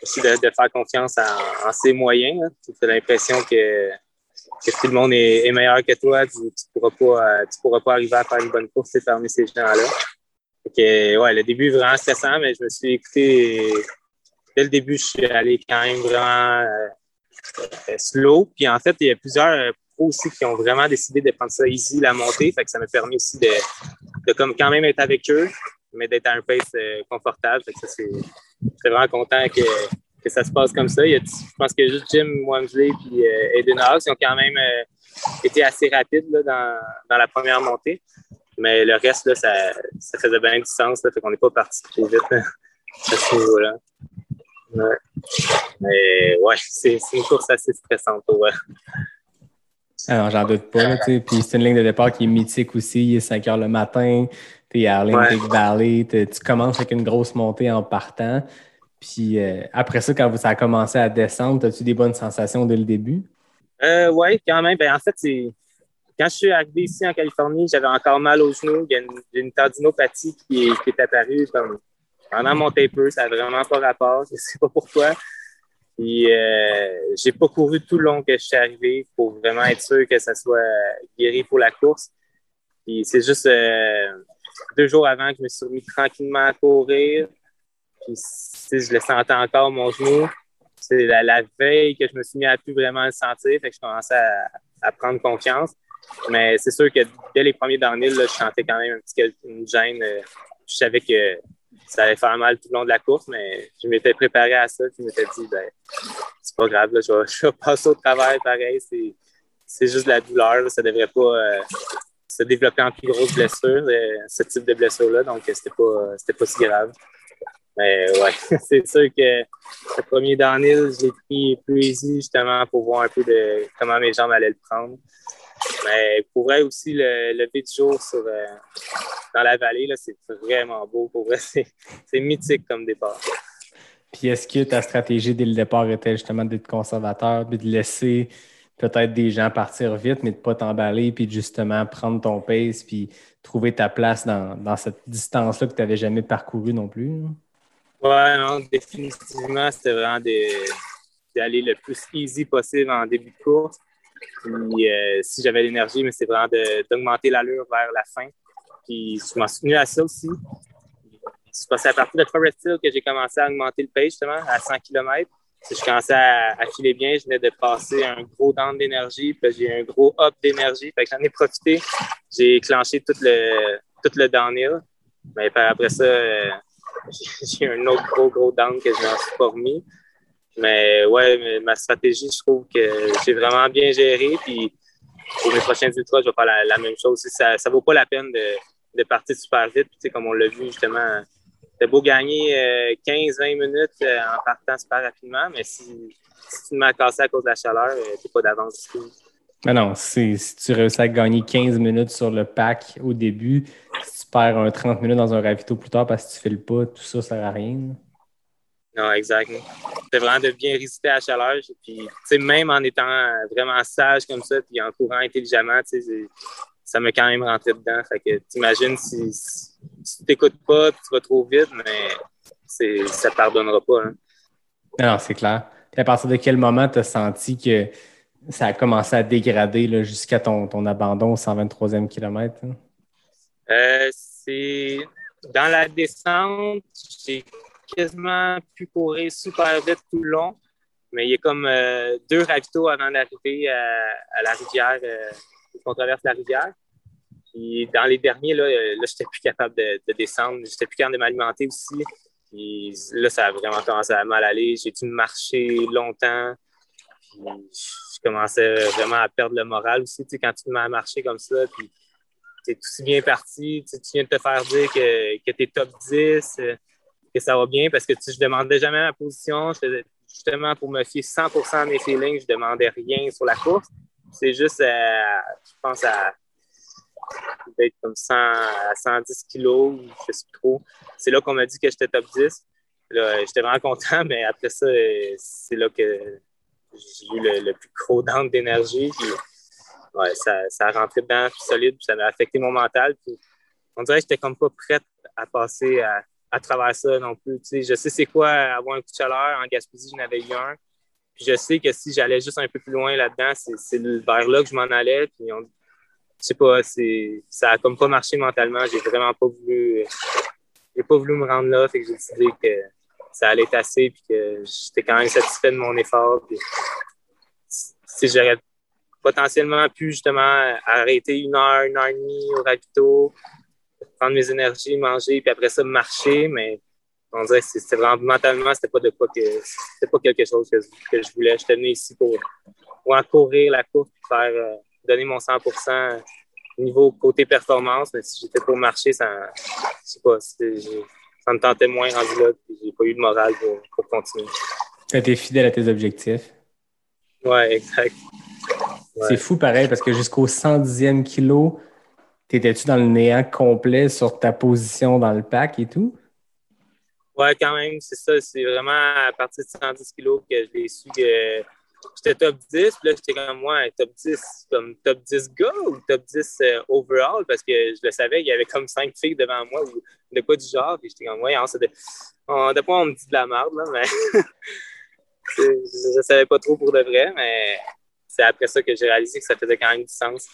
aussi de, faire confiance en, ses moyens. Tu as l'impression que, que, tout le monde est, meilleur que toi. Tu ne pourras, pas, pourras pas arriver à faire une bonne course parmi ces gens-là. ouais, le début est vraiment stressant, mais je me suis écouté. Dès le début, je suis allé quand même vraiment euh, euh, slow. Puis en fait, il y a plusieurs euh, pros aussi qui ont vraiment décidé de prendre ça easy, la montée. Fait que ça m'a permis aussi de, de comme quand même être avec eux, mais d'être à un pace euh, confortable. Fait que ça, c'est, vraiment content que, que, ça se passe comme ça. Il y a, je pense que juste Jim Wamsley et euh, House qui ont quand même été assez rapides là, dans, dans, la première montée. Mais le reste, là, ça, ça faisait bien du sens. Là, fait qu'on n'est pas parti trop vite à ce niveau-là. Mais ouais, c'est une course assez stressante. Ouais. Alors, j'en doute pas. Puis c'est une ligne de départ qui est mythique aussi. Il est 5 heures le matin. Tu es à Olympic Valley. Tu commences avec une grosse montée en partant. Puis euh, après ça, quand ça a commencé à descendre, as-tu des bonnes sensations dès le début? Euh, oui, quand même. Ben, en fait, c'est quand je suis arrivé ici en Californie, j'avais encore mal aux genoux. Il y a une, une tendinopathie qui est, qui est apparue comme pendant mon taper, ça n'a vraiment pas rapport. Je ne sais pas pourquoi. Puis, euh, j'ai pas couru tout le long que je suis arrivé pour vraiment être sûr que ça soit guéri pour la course. Puis, c'est juste euh, deux jours avant que je me suis remis tranquillement à courir. Puis, je le sentais encore, mon genou. C'est la, veille que je me suis mis à plus vraiment le sentir. Fait que je commençais à, prendre confiance. Mais c'est sûr que dès les premiers downhill, là, je sentais quand même un petit une gêne. Euh, je savais que ça allait faire mal tout le long de la course, mais je m'étais préparé à ça. Je m'étais dit, ben, c'est pas grave, là, je, vais, (laughs) passer au travail pareil. C'est juste de la douleur. ça devrait pas euh, se développer en plus grosse blessure, euh, ce type de blessure-là. Donc, c'était pas, pas si grave. Mais ouais, (laughs) c'est sûr que le premier downhill, je l'ai pris plus easy justement pour voir un peu de comment mes jambes allaient le prendre. Mais pour vrai aussi, le lever du jour sur, euh, dans la vallée, c'est vraiment beau. Pour vrai, (laughs) c'est mythique comme départ. Puis est-ce que ta stratégie dès le départ était justement d'être conservateur, puis de laisser peut-être des gens partir vite, mais de ne pas t'emballer, puis justement prendre ton pace, puis trouver ta place dans, cette distance-là que tu n'avais jamais parcourue non plus? Ouais, non, définitivement, c'était vraiment d'aller le plus easy possible en début de course. Puis euh, si j'avais l'énergie, mais c'est vraiment d'augmenter l'allure vers la fin. Puis je m'en suis à ça aussi. C'est à partir de Forest Hill que j'ai commencé à augmenter le pace justement à 100 km. Je commençais à, filer bien. Je venais de passer un gros down d'énergie, puis j'ai un gros up d'énergie. J'en ai profité. J'ai clenché tout le, tout le downhill. Mais après ça, euh, (laughs) j'ai un autre gros, gros down que je m'en suis pas remis. Mais ouais, ma stratégie, je trouve que j'ai vraiment bien géré. Puis pour mes prochains ultras, je vais faire la, même chose. Ça ne vaut pas la peine de, de partir super vite. Puis, comme on l'a vu justement, c'est beau gagner 15-20 euh, minutes euh, en partant super rapidement, mais si, tu te mets à cause de la chaleur, euh, tu n'es pas d'avance du tout. Mais non, si, tu réussis à gagner 15 minutes sur le pack au début, si tu perds un 30 minutes dans un ravito plus tard parce que tu ne files pas, tout ça ne sert à rien. Non, exactement. C'est vraiment de bien résister à la chaleur. Puis, même en étant vraiment sage comme ça, puis en courant intelligemment, ça m'a quand même rentré dedans. Fait que t'imagines si, si tu t'écoutes pas, tu vas trop vite, mais ça ne pardonnera pas. Hein. Non, c'est clair. à partir de quel moment tu as senti que ça a commencé à dégrader jusqu'à ton, ton, abandon au 123e kilomètre? Hein? Euh, c'est dans la descente, j'ai quasiment pu courir super vite tout le long, mais il y a comme euh, deux ravitaux avant d'arriver à, la rivière, euh, qu'on traverse la rivière. Puis dans les derniers, là, là j'étais plus capable de, de descendre, j'étais plus capable de m'alimenter aussi. Puis là, ça a vraiment commencé à mal aller. J'ai dû marcher longtemps. Puis je commençais vraiment à perdre le moral aussi, tu sais, quand tu te mets à marcher comme ça. Puis tu es tout bien parti. Tu, viens de te faire dire que, que tu es top 10, euh, que ça va bien parce que tu, je demandais jamais ma position. justement, pour me fier 100% à mes feelings, je demandais rien sur la course. C'est juste, je pense, à peut-être comme 100 à 110 kilos, je sais plus trop. C'est là qu'on m'a dit que j'étais top 10. J'étais vraiment (laughs) content, mais après ça, c'est là que j'ai eu le, plus gros down d'énergie. ouais, ça, ça a rentré dedans solide, puis ça m'a affecté mon mental. on dirait que j'étais comme pas prête à passer à, à travers ça non plus. je sais c'est quoi avoir un coup de chaleur. En Gaspésie, j'en avais eu un. Puis je sais que si j'allais juste un peu plus loin là-dedans, c'est vers là que je m'en allais. Puis on, je sais pas, ça a comme pas marché mentalement. J'ai vraiment pas voulu. J'ai pas voulu me rendre là. Fait que j'ai décidé que ça allait être assez puis que j'étais quand même satisfait de mon effort. Puis, j'aurais potentiellement pu justement arrêter une heure, une heure et demie au ravito, prendre mes énergies, manger, puis après ça marcher, mais on dirait que c'était vraiment mentalement, c'était pas de quoi que c'était pas quelque chose que, que je voulais. J'étais venu ici pour, pour en courir la course, pour faire euh, donner mon 100% niveau côté performance, mais si j'étais pour marcher, ça je sais pas, ça me tentait moins rendu là, puis j'ai pas eu de morale pour, pour continuer. Tu été fidèle à tes objectifs. Ouais, exact. C'est fou pareil parce que jusqu'au 110e kilo, t'étais-tu dans le néant complet sur ta position dans le pack et tout? Ouais, quand même, c'est ça. C'est vraiment à partir de 110 kilos que j'ai su que j'étais top 10. Puis là, j'étais comme moi, top 10, comme top 10 gars ou top 10 euh, overall parce que je le savais, il y avait comme 5 filles devant moi ou de quoi du genre. Puis j'étais comme, ouais, on, de, on, de on me dit de la merde, là, mais (laughs) je, savais pas trop pour de vrai, mais c'est après ça que j'ai réalisé que ça faisait quand même du sens.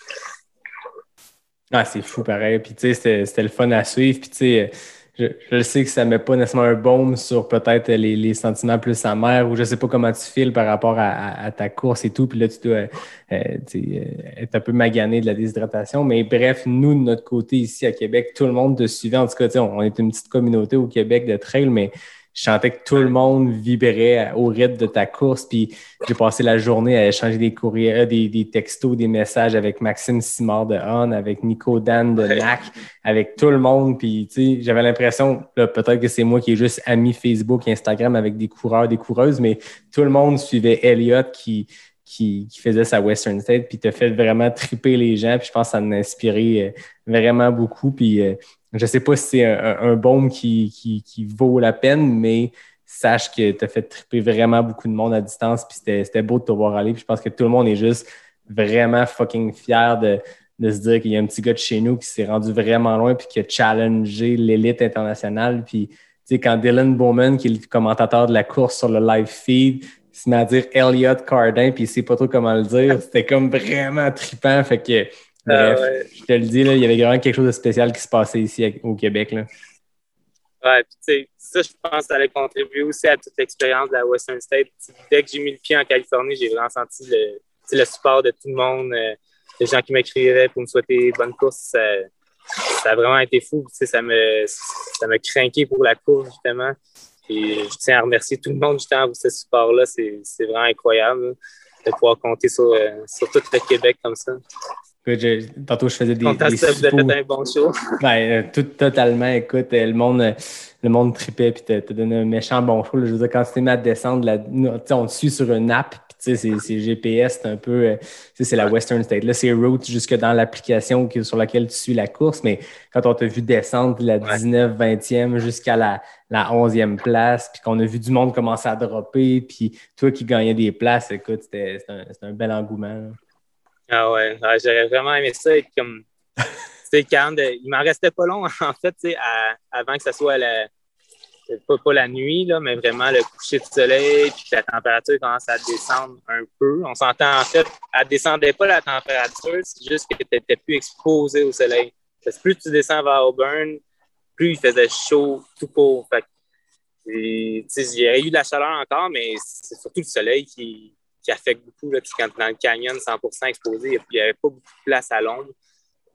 Ah, c'est fou pareil. Puis tu sais, c'était le fun à suivre. Puis tu sais, je, je, sais que ça ne met pas nécessairement un baume sur peut-être les, les, sentiments plus amers ou je ne sais pas comment tu files par rapport à, ta course et tout. Puis là, tu dois euh, euh, être un peu magané de la déshydratation. Mais bref, nous, de notre côté ici à Québec, tout le monde te suivait. En tout cas, on est une petite communauté au Québec de trail, mais je sentais que tout le monde vibrait au rythme de ta course. Puis j'ai passé la journée à échanger des courriers, euh, des, des textos, des messages avec Maxime Simard de On, avec Nico Dan de NAC, avec tout le monde. Puis tu sais, j'avais l'impression, peut-être que c'est moi qui ai juste ami Facebook, Instagram avec des coureurs, des coureuses, mais tout le monde suivait Elliot qui, qui, qui, faisait sa Western State, puis t'as fait vraiment triper les gens, puis je pense que ça m'a inspiré euh, vraiment beaucoup, puis euh, je sais pas si c'est un, un baume qui, qui, vaut la peine, mais sache que tu as fait triper vraiment beaucoup de monde à distance, puis c'était beau de te voir aller, puis je pense que tout le monde est juste vraiment fucking fier de, de se dire qu'il y a un petit gars de chez nous qui s'est rendu vraiment loin, puis qui a challengé l'élite internationale, puis sais, quand Dylan Bowman, qui est le commentateur de la course sur le live feed, se met à dire Elliot Cardin, puis il sait pas trop comment le dire, c'était comme vraiment trippant. Fait que, bref, ouais. je te le dis, là, il y avait vraiment quelque chose de spécial qui se passait ici au Québec. Là. Ouais, puis tu sais, ça, je pense que ça allait contribuer aussi à toute l'expérience de la Western State. Dès que j'ai mis le pied en Californie, j'ai vraiment senti le, le support de tout le monde, euh, les gens qui m'écrivaient pour me souhaiter bonne course. Ça, ça a vraiment été fou. Ça me, ça m'a craqué pour la course, justement. Et je tiens à remercier tout le monde, justement, pour ce support-là. C'est c'est vraiment incroyable là, de pouvoir compter sur, euh, sur tout le Québec comme ça. Tantôt, je faisais des, Content des que vous avez suppos. fait un bon show. (laughs) Ben, euh, tout totalement. Écoute, euh, le monde, euh, le monde tripait puis t'as donné un méchant bon show. là. Je veux dire, quand tu t'es mis à descendre, la, nous, tu sais, on te suit sur une app, puis tu sais, c'est- c'est GPS, c'est un peu, tu sais, c'est la Western State. Là, c'est route jusque dans l'application sur laquelle tu suis la course, mais quand on t'a vu descendre de la 19, 20e jusqu'à la, la 11e place, puis qu'on a vu du monde commencer à dropper, puis toi qui gagnais des places, écoute, c'était c'était un, un bel engouement. là. Ah ouais, ouais, j'aurais vraiment aimé ça être comme. (laughs) Quand de- il m'en restait pas long, (laughs) en fait, tu sais, à- avant que ça soit la. Pas, pas la nuit, là, mais vraiment le coucher de soleil, puis la température commence à descendre un peu. On s'entend, en fait, elle descendait pas la température, c'est juste que tu n'étais plus exposé au soleil. Parce que plus tu descends vers Auburn, plus il faisait chaud tout court. Fait aurait eu de la chaleur encore, mais c'est surtout le soleil qui, qui affecte beaucoup. Là, Tu sais, quand tu es dans le canyon 100% exposé, il n'y avait pas beaucoup de place à l'ombre.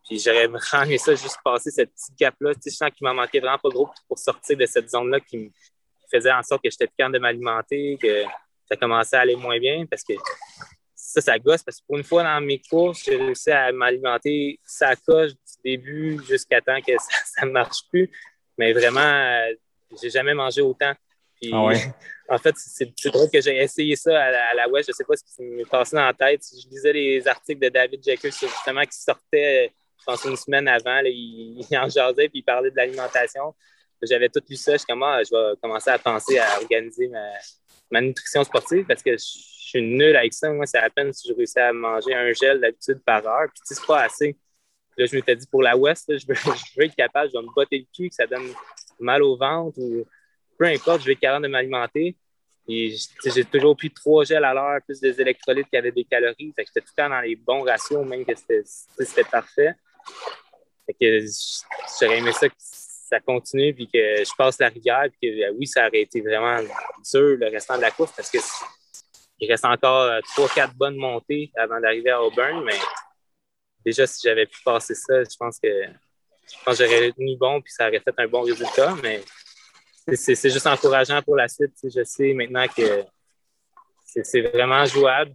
Puis j'aurais vraiment aimé ça, juste passer cette petite gap-là. Tu sais, je sens qu'il m'en manquait vraiment pas gros pour sortir de cette zone-là qui me faisait en sorte que j'étais plus de m'alimenter, que ça commençait à aller moins bien parce que ça, ça gosse. Parce que pour une fois dans mes courses, j'ai réussi à m'alimenter ça coche du début jusqu'à temps que ça (laughs) ne marche plus. Mais vraiment, euh, j'ai jamais mangé autant. Puis, Ah ouais? (laughs) en fait, c'est drôle que j'ai essayé ça à la, à. Je ne sais pas ce qui m'est passé dans la tête. Je lisais les articles de David Jekyll justement qui sortait, je pense, une semaine avant. il, (laughs) il en jasait puis il parlait de l'alimentation. J'avais tout lu ça. Je suis comme, ah, je vais commencer à penser à organiser ma, nutrition sportive parce que je suis nul avec ça. Moi, c'est à peine si je réussis à manger un gel d'habitude par heure. Puis, tu sais, c'est pas assez. Là, je m'étais dit, pour la veux, (laughs) je veux être capable, je vais me botter le cul, que ça donne mal au ventre ou peu importe, je vais être capable de m'alimenter. J'ai toujours pris trois gels à l'heure, plus des électrolytes qui avaient des calories. Fait que j'étais tout le temps dans les bons ratios, même que c'était parfait. Fait que j'aurais aimé ça que ça continue, puis que je passe la rivière, puis que oui, ça aurait été vraiment dur le restant de la course parce que il reste encore euh, trois, quatre bonnes montées avant d'arriver à Auburn, mais déjà, si j'avais pu passer ça, je pense que je pense que j'aurais tenu bon, puis ça aurait fait un bon résultat, mais c'est- juste encourageant pour la suite. Je sais maintenant que c'est vraiment jouable.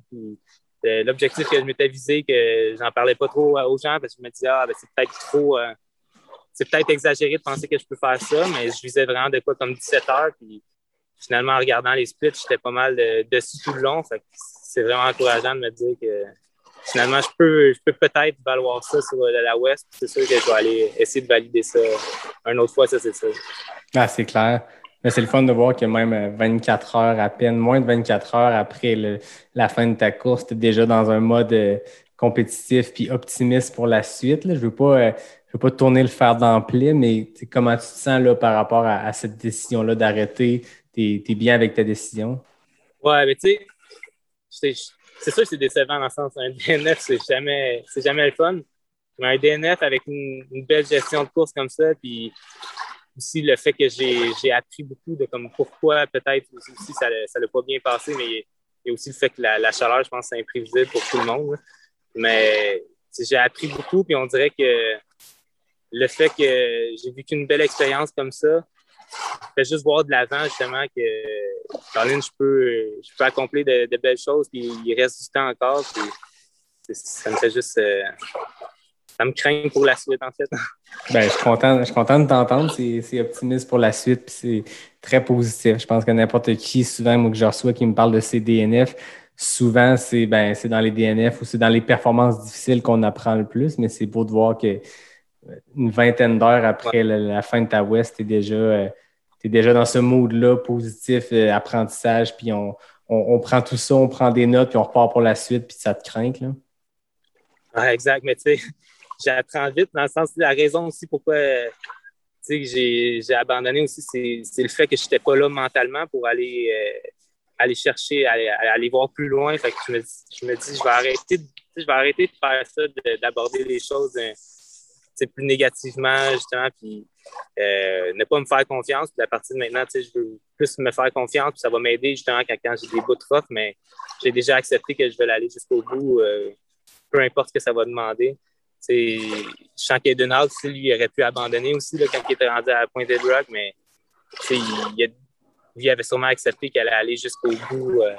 euh, L'objectif que je m'étais visé, que j'en parlais pas trop aux gens parce que je me disais, ah, ben, c'est peut-être trop, euh, c'est peut-être exagéré de penser que je peux faire ça, mais je visais vraiment de quoi comme 17 heures. Puis finalement, en regardant les splits, j'étais pas mal de- dessus tout le long. C'est vraiment encourageant de me dire que finalement, je peux, je peux peut-être valoir ça sur euh, la West. C'est sûr que je vais aller essayer de valider ça une autre fois, ça, c'est sûr. Ah, c'est clair. Mais c'est le fun de voir que même euh, 24 heures à peine, moins de 24 heures après le- la fin de ta course, tu es déjà dans un mode euh, compétitif puis optimiste pour la suite. là. Je ne veux, pas, euh, je veux pas tourner le fer d'ampli, mais comment tu te sens là, par rapport à, à cette décision-là d'arrêter? Tu es, bien avec ta décision? Ouais, mais tu sais, c'est- sûr que c'est décevant dans le sens un DNF, c'est jamais, jamais le fun. Mais un DNF avec une, belle gestion de course comme ça, puis aussi le fait que j'ai appris beaucoup de comme pourquoi peut-être aussi, ça l'a pas bien passé, mais il y a aussi le fait que la, la chaleur, je pense, c'est imprévisible pour tout le monde. Mais j'ai appris beaucoup, puis on dirait que le fait que j'ai vécu une belle expérience comme ça, fait juste voir de l'avant justement que Colin, je peux, je peux accomplir de, belles choses, puis il reste du temps encore. Puis ça me fait juste. euh, ça me craint pour la suite, en fait. (laughs) Ben, je suis content, je suis content de t'entendre. C'est optimiste pour la suite, puis c'est très positif. Je pense que n'importe qui, souvent, moi, que je reçois qui me parle de ces DNF, souvent, c'est ben, dans les DNF ou c'est dans les performances difficiles qu'on apprend le plus, mais c'est beau de voir que une vingtaine d'heures après la, la fin de ta West, tu es déjà, euh, t'es déjà dans ce mood-là, positif, euh, apprentissage, puis on, on, on prend tout ça, on prend des notes, puis on repart pour la suite, puis ça te craint, là. Exact, mais tu sais, (laughs) j'apprends vite dans le sens la raison aussi pourquoi. euh, j'ai j'ai abandonné aussi, c'est le fait que je n'étais pas là mentalement pour aller, euh, aller chercher, aller, aller voir plus loin. Fait que je me, dis- je me dis, je vais arrêter, je vais arrêter de faire ça, de- d'aborder les choses plus négativement, justement, puis euh, ne pas me faire confiance. Puis à partir de maintenant, je veux plus me faire confiance, puis ça va m'aider justement quand, quand j'ai des bouts de mais j'ai déjà accepté que je vais l'aller jusqu'au bout, euh, peu importe ce que ça va demander. Je sens qu'Eden sais, lui, aurait pu abandonner aussi là, quand il était rendu à pointe de Rock, mais il, avait sûrement accepté qu'elle allait aller jusqu'au bout euh,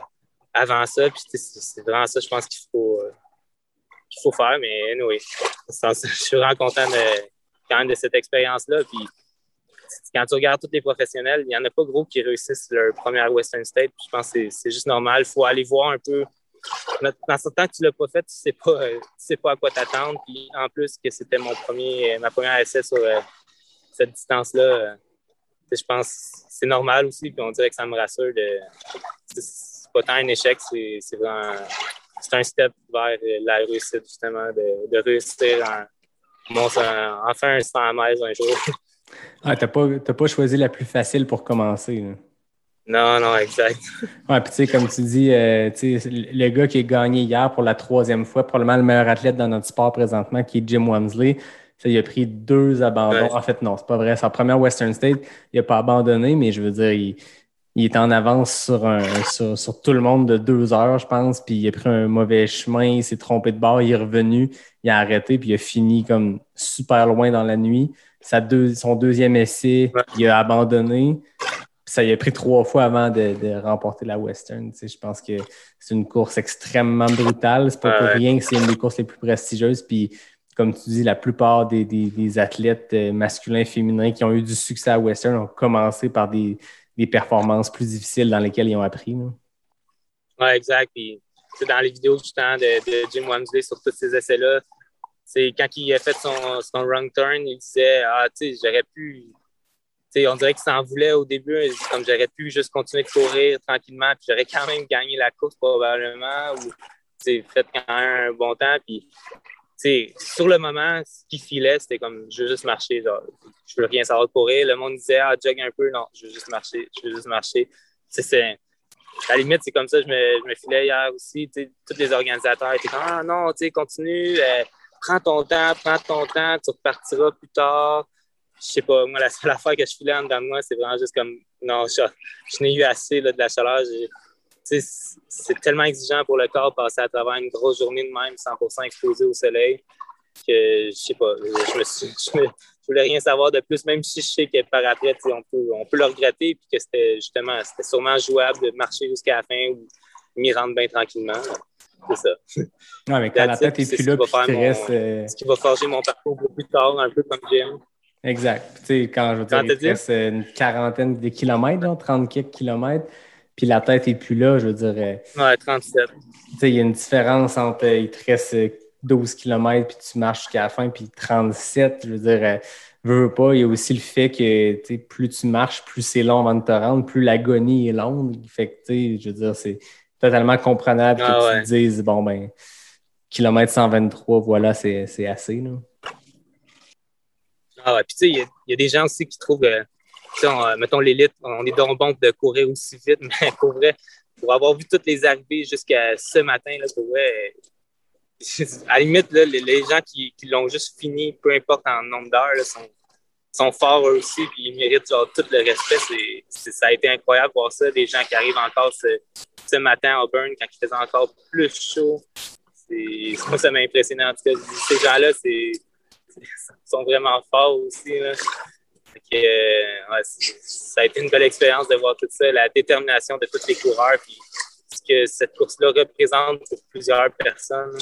avant ça. Puis c'est vraiment ça, je pense qu'il faut, qu'il faut faire. Mais anyway, je suis vraiment content quand même de cette expérience-là. Puis quand tu regardes tous les professionnels, il n'y en a pas gros qui réussissent leur première Western State. Puis je pense que c'est- juste normal. Il faut aller voir un peu. Dans ce temps que tu ne l'as pas fait, tu ne sais, pas, euh, tu sais pas à quoi t'attendre. Puis en plus, que c'était mon premier, ma première essai sur euh, cette distance-là, euh, je pense que c'est normal aussi. Puis on dirait que ça me rassure. de C'est pas tant un échec, c'est vraiment c'est un step vers la réussite, justement, de, de réussir en, bon, ça- enfin un 100 mètres un jour. Ah, t'as pas, pas choisi la plus facile pour commencer. là. Non, non, exact. Ouais, puis tu sais, comme tu dis, euh, le gars qui a gagné hier pour la troisième fois, probablement le meilleur athlète dans notre sport présentement, qui est Jim Wamsley, ça, il a pris deux abandons. Ouais. En fait, non, c'est pas vrai. Sa première Western State, il n'a pas abandonné, mais je veux dire, il, il est en avance sur, un, sur, sur tout le monde de deux heures, je pense, puis il a pris un mauvais chemin, il s'est trompé de bord, il est revenu, il a arrêté, puis il a fini comme super loin dans la nuit. Sa deux, son deuxième essai, Ouais. il a abandonné. Ça il a pris trois fois avant de, de remporter la Western. Tu sais, je pense que c'est une course extrêmement brutale. C'est pas pour rien que c'est une des courses les plus prestigieuses. Puis, comme tu dis, la plupart des, des- des athlètes euh, masculins et féminins qui ont eu du succès à Western ont commencé par des, des performances plus difficiles dans lesquelles ils ont appris. Ouais, exact. Puis, dans les vidéos justement de, de Jim Wamsley sur tous ces essais-là, quand il a fait son, son wrong turn, il disait Ah, tu sais, j'aurais pu. On dirait qu'il s'en voulait au début, comme j'aurais pu juste continuer de courir tranquillement, puis j'aurais quand même gagné la course probablement, ou fait quand même un bon temps. Puis, sais, sur le moment, ce qui filait, c'était comme je veux juste marcher, genre, je veux rien savoir courir. Le monde disait Ah, jog un peu, non, je veux juste marcher, je veux juste marcher. C'est à la limite, c'est comme ça, je me, je me filais hier aussi. Tous les organisateurs étaient comme Ah non, tu continue, euh, prends ton temps, prends ton temps, tu repartiras plus tard. Je sais pas, moi, la seule affaire que je filais en dedans de moi, c'est vraiment juste comme non, je, je n'ai eu assez là, de la chaleur. C'est tellement exigeant pour le corps de passer à travers une grosse journée de même, 100% exposé au soleil, que je sais pas, je me suis. (laughs) Je, me- je voulais rien savoir de plus, même si je sais que par après, on peut, on peut le regretter, puis que c'était justement, c'était sûrement jouable de marcher jusqu'à la fin ou m'y rendre bien tranquillement. C'est ça. Ouais, mais quand la tête est plus là, euh, Ce qui va forger mon parcours beaucoup plus tard, un peu comme Jim. Exact. Tu sais, quand je veux dire, il reste euh, une quarantaine de kilomètres, là, 30 quelques kilomètres, puis la tête est plus là, je veux dire. euh, Ouais, 37. Tu sais, il y a une différence entre euh, il te reste euh, 12 km puis tu marches jusqu'à la fin, puis 37. Je veux dire, euh, veux, veux pas, il y a aussi le fait que plus tu marches, plus c'est long avant de te rendre, plus l'agonie est longue. Fait que, tu sais, je veux dire, c'est totalement comprenable Ah que ouais. tu te dises, bon, ben, kilomètre 123, voilà, c'est assez. Là. Ah ouais, puis tu sais, il y, a- il y a des gens aussi qui trouvent, euh, euh, mettons l'élite, on est donc bon de courir aussi vite, (laughs) mais pour vrai, pour avoir vu toutes les arrivées jusqu'à ce matin, là, euh, (laughs) à la limite, là, les, les gens qui, qui l'ont juste fini, peu importe en nombre d'heures, sont, sont forts eux aussi, puis ils méritent tout le respect. C'est- ça a été incroyable de voir ça, des gens qui arrivent encore ce, ce matin à Auburn quand il faisait encore plus chaud. Moi, ça m'a impressionné en tout cas. Ces gens-là, c'est- (laughs) sont vraiment forts aussi. Là. Euh, ça a été une belle expérience de voir tout ça, la détermination de tous les coureurs, puis ce que cette course-là représente pour plusieurs personnes.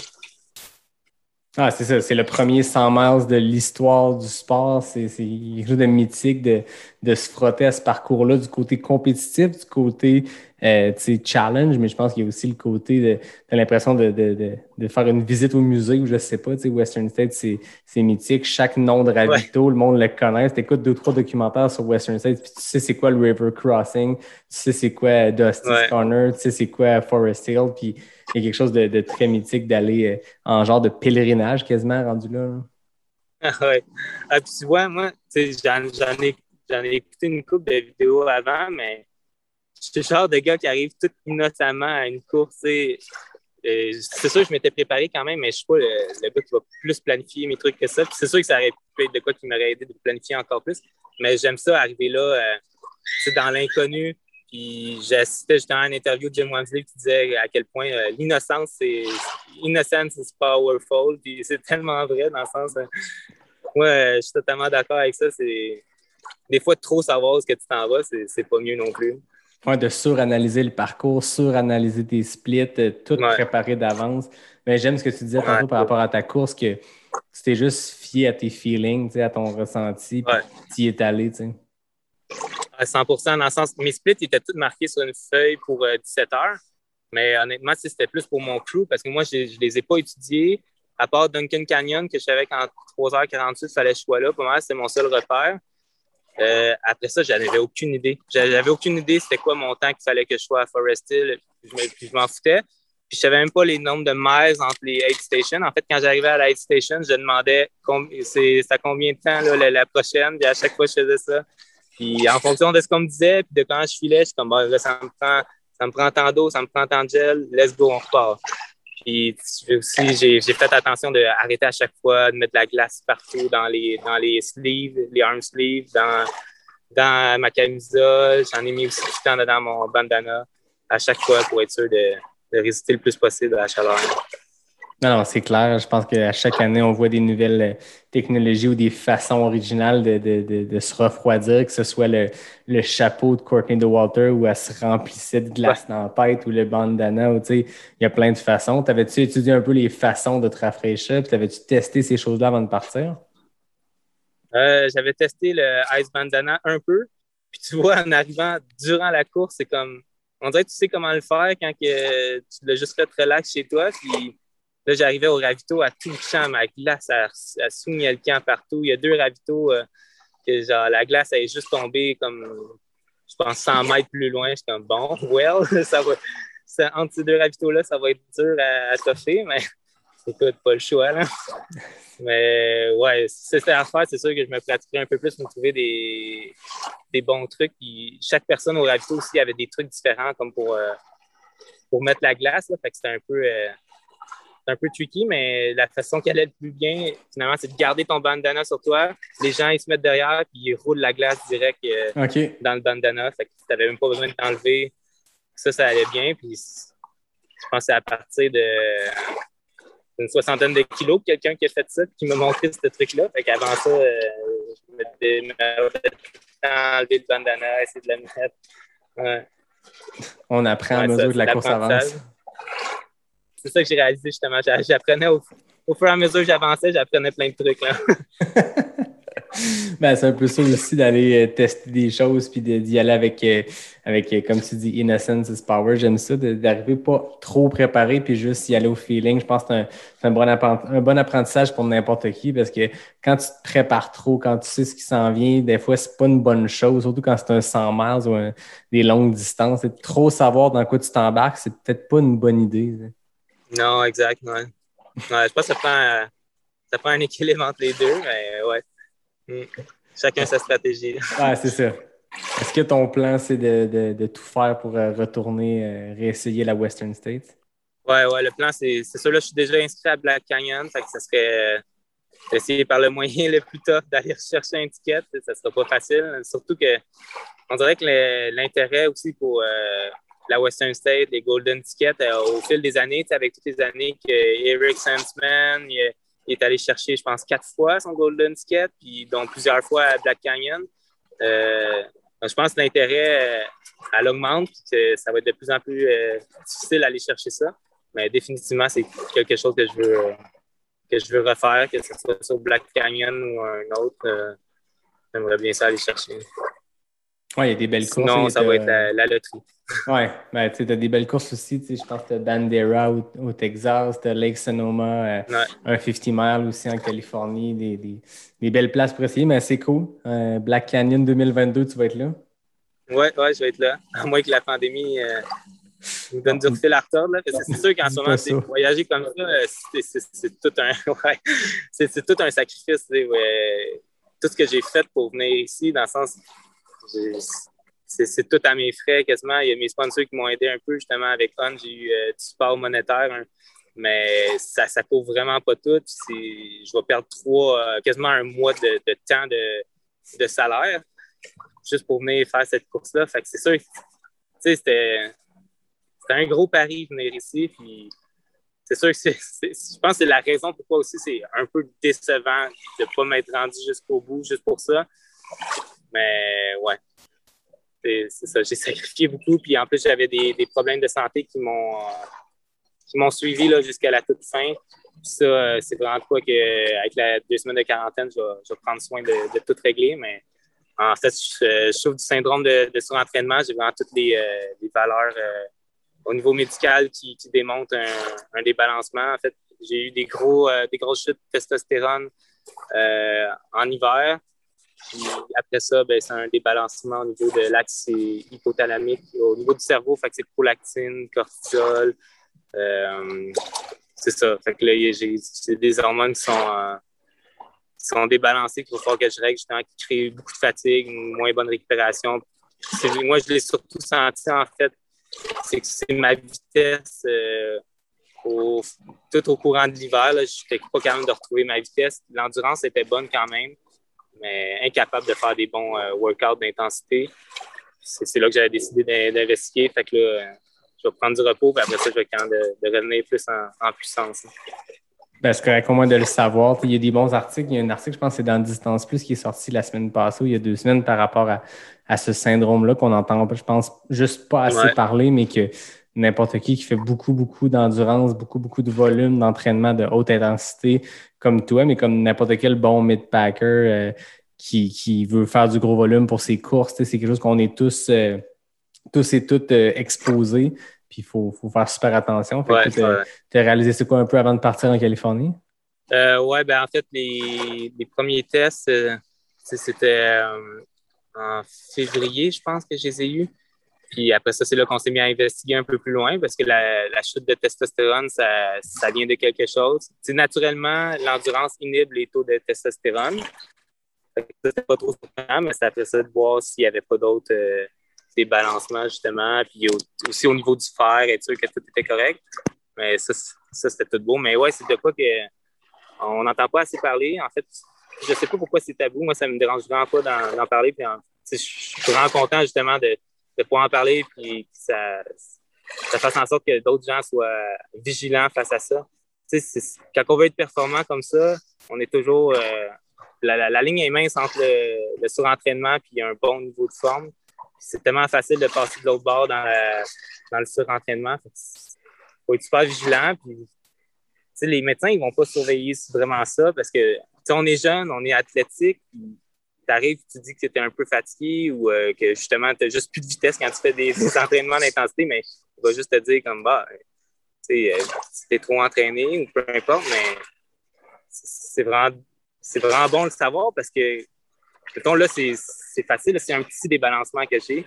Ah, c'est ça, c'est le premier 100 miles de l'histoire du sport. C'est quelque chose de mythique de, de se frotter à ce parcours-là du côté compétitif, du côté euh, challenge, mais je pense qu'il y a aussi le côté de, de l'impression de, de, de, de faire une visite au musée ou je sais pas, Western State, c'est mythique. Chaque nom de ravito, le monde le connaît. Tu écoutes deux, trois documentaires sur Western State, puis tu sais c'est quoi le River Crossing, tu sais c'est quoi Dusty's Ouais. Corner, tu sais c'est quoi Forest Hill, puis il y a quelque chose de, de très mythique d'aller euh, en genre de pèlerinage quasiment rendu là. là. (laughs) ouais. Ah, puis tu vois, moi, j'en, ai, ai écouté une couple de vidéos avant, mais suis le genre de gars qui arrive tout innocemment à une course. sais. Euh, c'est sûr que je m'étais préparé quand même, mais je suis pas le, le gars qui va plus planifier mes trucs que ça. C'est sûr que ça aurait pu être de quoi qui m'aurait aidé de planifier encore plus. Mais j'aime ça, arriver là, euh, dans l'inconnu. Puis j'assistais justement à une interview de Jim Wamsley qui disait à quel point euh, l'innocence, c'est innocence is powerful. C'est tellement vrai dans le sens. ouais, je suis totalement d'accord avec ça. C'est des fois trop savoir ce que tu t'en vas, c'est pas mieux non plus. Ouais, de suranalyser le parcours, suranalyser tes splits, euh, tout Ouais. préparer d'avance. Mais j'aime ce que tu disais tantôt par rapport à ta course, que tu t'es juste fié à tes feelings, à ton ressenti, puis tu y es allé. tu sais. À 100 dans le sens, mes splits étaient tous marqués sur une feuille pour euh, 17 heures. Mais honnêtement, c'était plus pour mon crew parce que moi, je ne les ai pas étudiés. À part Duncan Canyon, que je savais qu'en 3h48, il fallait que je sois là. Pour moi, c'était mon seul repère. Euh, après ça, j'en avais aucune idée. J'avais aucune idée c'était quoi mon temps qu'il fallait que je sois à Forest Hill. Je m'en foutais. Puis je savais même pas les nombres de miles entre les aid stations. En fait, quand j'arrivais à la aid station, je demandais c'est combien de temps la, prochaine. À chaque fois, je faisais ça. Puis en fonction de ce qu'on me disait, puis de quand je filais, je suis comme ça me prend, ça me prend tant d'eau, ça me prend tant de gel, let's go, on repart. Puis aussi, j'ai fait attention d'arrêter à chaque fois, de mettre de la glace partout dans les, dans les sleeves, les arm sleeves, dans, dans ma camisole. J'en ai mis aussi du temps dans mon bandana à chaque fois pour être sûr de, de résister le plus possible à la chaleur. Non, non, c'est clair. Je pense qu'à chaque année, on voit des nouvelles euh, technologies ou des façons originales de, de, de, de se refroidir, que ce soit le, le chapeau de Courtney de Walter où elle se remplissait de glace tête ou le bandana. Ou, il y a plein de façons. T'avais-tu étudié un peu les façons de te rafraîchir? Puis t'avais-tu testé ces choses-là avant de partir? Euh, J'avais testé le Ice Bandana un peu. Puis tu vois, en arrivant durant la course, c'est comme. On dirait que tu sais comment le faire quand que tu l'as juste fait relax chez toi. Puis là, j'arrivais au ravito à tout le champ. Ma glace, elle, elle le camp partout. Il y a deux ravitaux euh, que genre la glace elle est juste tombée comme, je pense, 100 mètres plus loin. Je suis comme, bon, well, (laughs) ça va. ça- entre ces deux ravitaux-là, ça va être dur à, à toffer, mais (laughs) écoute, pas le choix, là. (laughs) Mais ouais, c'était à faire, c'est sûr que je me pratiquerais un peu plus pour trouver des, des bons trucs. Puis chaque personne au ravito aussi avait des trucs différents comme pour, euh, pour mettre la glace. Là. Fait que c'était un peu euh, c'était un peu tricky, mais la façon qu'elle allait le plus bien, finalement, c'est de garder ton bandana sur toi. Les gens, ils se mettent derrière, puis ils roulent la glace direct euh, dans le bandana. Fait que tu n'avais même pas besoin de t'enlever. Ça, ça allait bien. Puis je pense que c'est à partir de une soixantaine de kilos que quelqu'un qui a fait ça, qui m'a montré ce truc-là. Fait qu'avant ça, euh, je m'étais m'avais enlevé le bandana, essayer de le mettre. Ouais. On apprend à Ouais, mesure ça, que la c'est course avance. C'est ça que j'ai réalisé justement. J'a- J'apprenais au, au fur et à mesure que j'avançais, j'apprenais plein de trucs. Là. (laughs) Ben, c'est un peu ça aussi d'aller euh, tester des choses puis d'y aller avec, euh, avec euh, comme tu dis, innocence is power. J'aime ça, d'arriver pas trop préparé puis juste y aller au feeling. Je pense que c'est un, bon un bon apprentissage pour n'importe qui parce que quand tu te prépares trop, quand tu sais ce qui s'en vient, des fois, c'est pas une bonne chose, surtout quand c'est un 100 miles ou des longues distances. Et trop savoir dans quoi tu t'embarques, c'est peut-être pas une bonne idée. Non, exact. Ouais. Ouais, je pense que ça prend, euh, ça prend un équilibre entre les deux, mais ouais. Mm. Chacun sa stratégie. Ouais, c'est ça. Est-ce que ton plan, c'est de, de- de tout faire pour euh, retourner, euh, réessayer la Western States? Ouais, ouais, le plan, c'est ça. Là, je suis déjà inscrit à Black Canyon. Fait que ça serait euh, d'essayer par le moyen (laughs) le plus tough d'aller rechercher un ticket. Ça sera pas facile. Surtout que on dirait que l'intérêt aussi pour euh, la Western State, les Golden Tickets, euh, au fil des années, avec toutes les années que Eric Sandsman il, est- allé chercher, je pense, quatre fois son Golden Ticket, puis dont plusieurs fois à Black Canyon. Euh, je pense que l'intérêt, euh, elle augmente, que ça va être de plus en plus difficile d'aller chercher ça. Mais définitivement, c'est quelque chose que je veux, que je veux refaire, que ce soit sur Black Canyon ou un autre. J'aimerais bien ça aller chercher. Ouais, il y a des belles courses. Et ça va être la, la loterie. (laughs) Ouais, ben, tu t'as des belles courses aussi. tu Je pense que t'as Bandera au, au Texas, t'as Lake Sonoma, euh, Ouais. un 50 miles aussi en Californie, des, des, des belles places pour essayer, mais c'est cool. Euh, Black Canyon 2022, tu vas être là. Ouais, ouais, je vais être là. À moins que la pandémie euh, me donne du fil à retordre. C'est sûr qu'en ce moment, voyager comme ça, c'est tout un (laughs) ouais, c'est tout un sacrifice. Ouais. Tout ce que j'ai fait pour venir ici, dans le sens c'est tout à mes frais quasiment. Il y a mes sponsors qui m'ont aidé un peu justement avec On. J'ai eu euh, du support monétaire, hein. mais ça ne couvre vraiment pas tout. Je vais perdre trois, euh, quasiment un mois de, temps de, salaire juste pour venir faire cette course-là. C'est sûr, c'était un gros pari venir ici. Puis c'est sûr que je pense que c'est la raison pourquoi aussi c'est un peu décevant de ne pas m'être rendu jusqu'au bout, juste pour ça. Mais ouais, c'est ça. J'ai sacrifié beaucoup. Puis en plus, j'avais des, problèmes de santé qui m'ont qui m'ont suivi jusqu'à la toute fin. ça, euh, c'est vraiment quoi que avec la deux semaines de quarantaine, je vais, prendre soin de, tout régler. Mais en fait, je, souffre du syndrome de, surentraînement. J'ai vraiment toutes les, euh, valeurs euh, au niveau médical qui, démontrent un, débalancement. En fait, j'ai eu des gros des grosses chutes de testostérone en hiver. Puis après ça, ben, c'est un débalancement au niveau de l'axe hypothalamique. Au niveau du cerveau, fait que c'est prolactine, cortisol. Euh, c'est ça. Fait que là, des hormones qui sont, euh, sont débalancées, qu'il va falloir que je règle, qui créent beaucoup de fatigue, une moins bonne récupération. Moi, je l'ai surtout senti, en fait, c'est que c'est ma vitesse. Euh, tout au courant de l'hiver, je n'étais pas capable de retrouver ma vitesse. L'endurance était bonne quand même mais incapable de faire des bons euh, workouts d'intensité. C'est là que j'avais décidé d'investiguer. Fait que là, euh, je vais prendre du repos, puis après ça, je vais quand de, de revenir plus en, puissance. Ben, c'est correct au moins de le savoir. Il y a des bons articles. Il y a un article, je pense, c'est dans Distance Plus qui est sorti la semaine passée, ou il y a deux semaines, par rapport à, ce syndrome-là qu'on entend, je pense, juste pas assez parler, mais que n'importe qui qui fait beaucoup, beaucoup d'endurance, beaucoup, beaucoup de volume d'entraînement de haute intensité, comme toi, mais comme n'importe quel bon mid-packer euh, qui, veut faire du gros volume pour ses courses. C'est quelque chose qu'on est tous, euh, tous et toutes euh, exposés. Puis il faut, faire super attention. tu as, réalisé c'est quoi un peu avant de partir en Californie? oui, ben en fait, les, premiers tests, c'était en février, je pense que je les ai eus. Puis après ça, c'est là qu'on s'est mis à investiguer un peu plus loin parce que la, chute de testostérone, ça, vient de quelque chose. C'est naturellement, l'endurance inhibe les taux de testostérone. C'était pas trop surprenant, mais ça fait ça de voir s'il n'y avait pas d'autres euh, débalancements, justement. Puis aussi au niveau du fer, être sûr que tout était correct. Mais ça, ça c'était tout beau. Mais ouais, c'est de quoi que on n'entend pas assez parler. En fait, je sais pas pourquoi c'est tabou. Moi, ça me dérange vraiment pas d'en parler. Puis je suis vraiment content, justement, de de pouvoir en parler puis que ça, ça fasse en sorte que d'autres gens soient vigilants face à ça. quand on veut être performant comme ça, on est toujours. Euh, la, ligne est mince entre le, surentraînement et un bon niveau de forme. C'est tellement facile de passer de l'autre bord dans, dans le surentraînement. Il faut être super vigilant. Puis, les médecins ils vont pas surveiller vraiment ça parce que on est jeune, on est athlétique tu arrives, tu dis que tu es un peu fatigué ou euh, que justement, tu n'as juste plus de vitesse quand tu fais des, entraînements d'intensité, mais il va juste te dire comme bah, tu sais, euh, si tu es trop entraîné ou peu importe, mais c'est vraiment, vraiment bon le savoir parce que, mettons, là, c'est facile, c'est un petit débalancement que j'ai.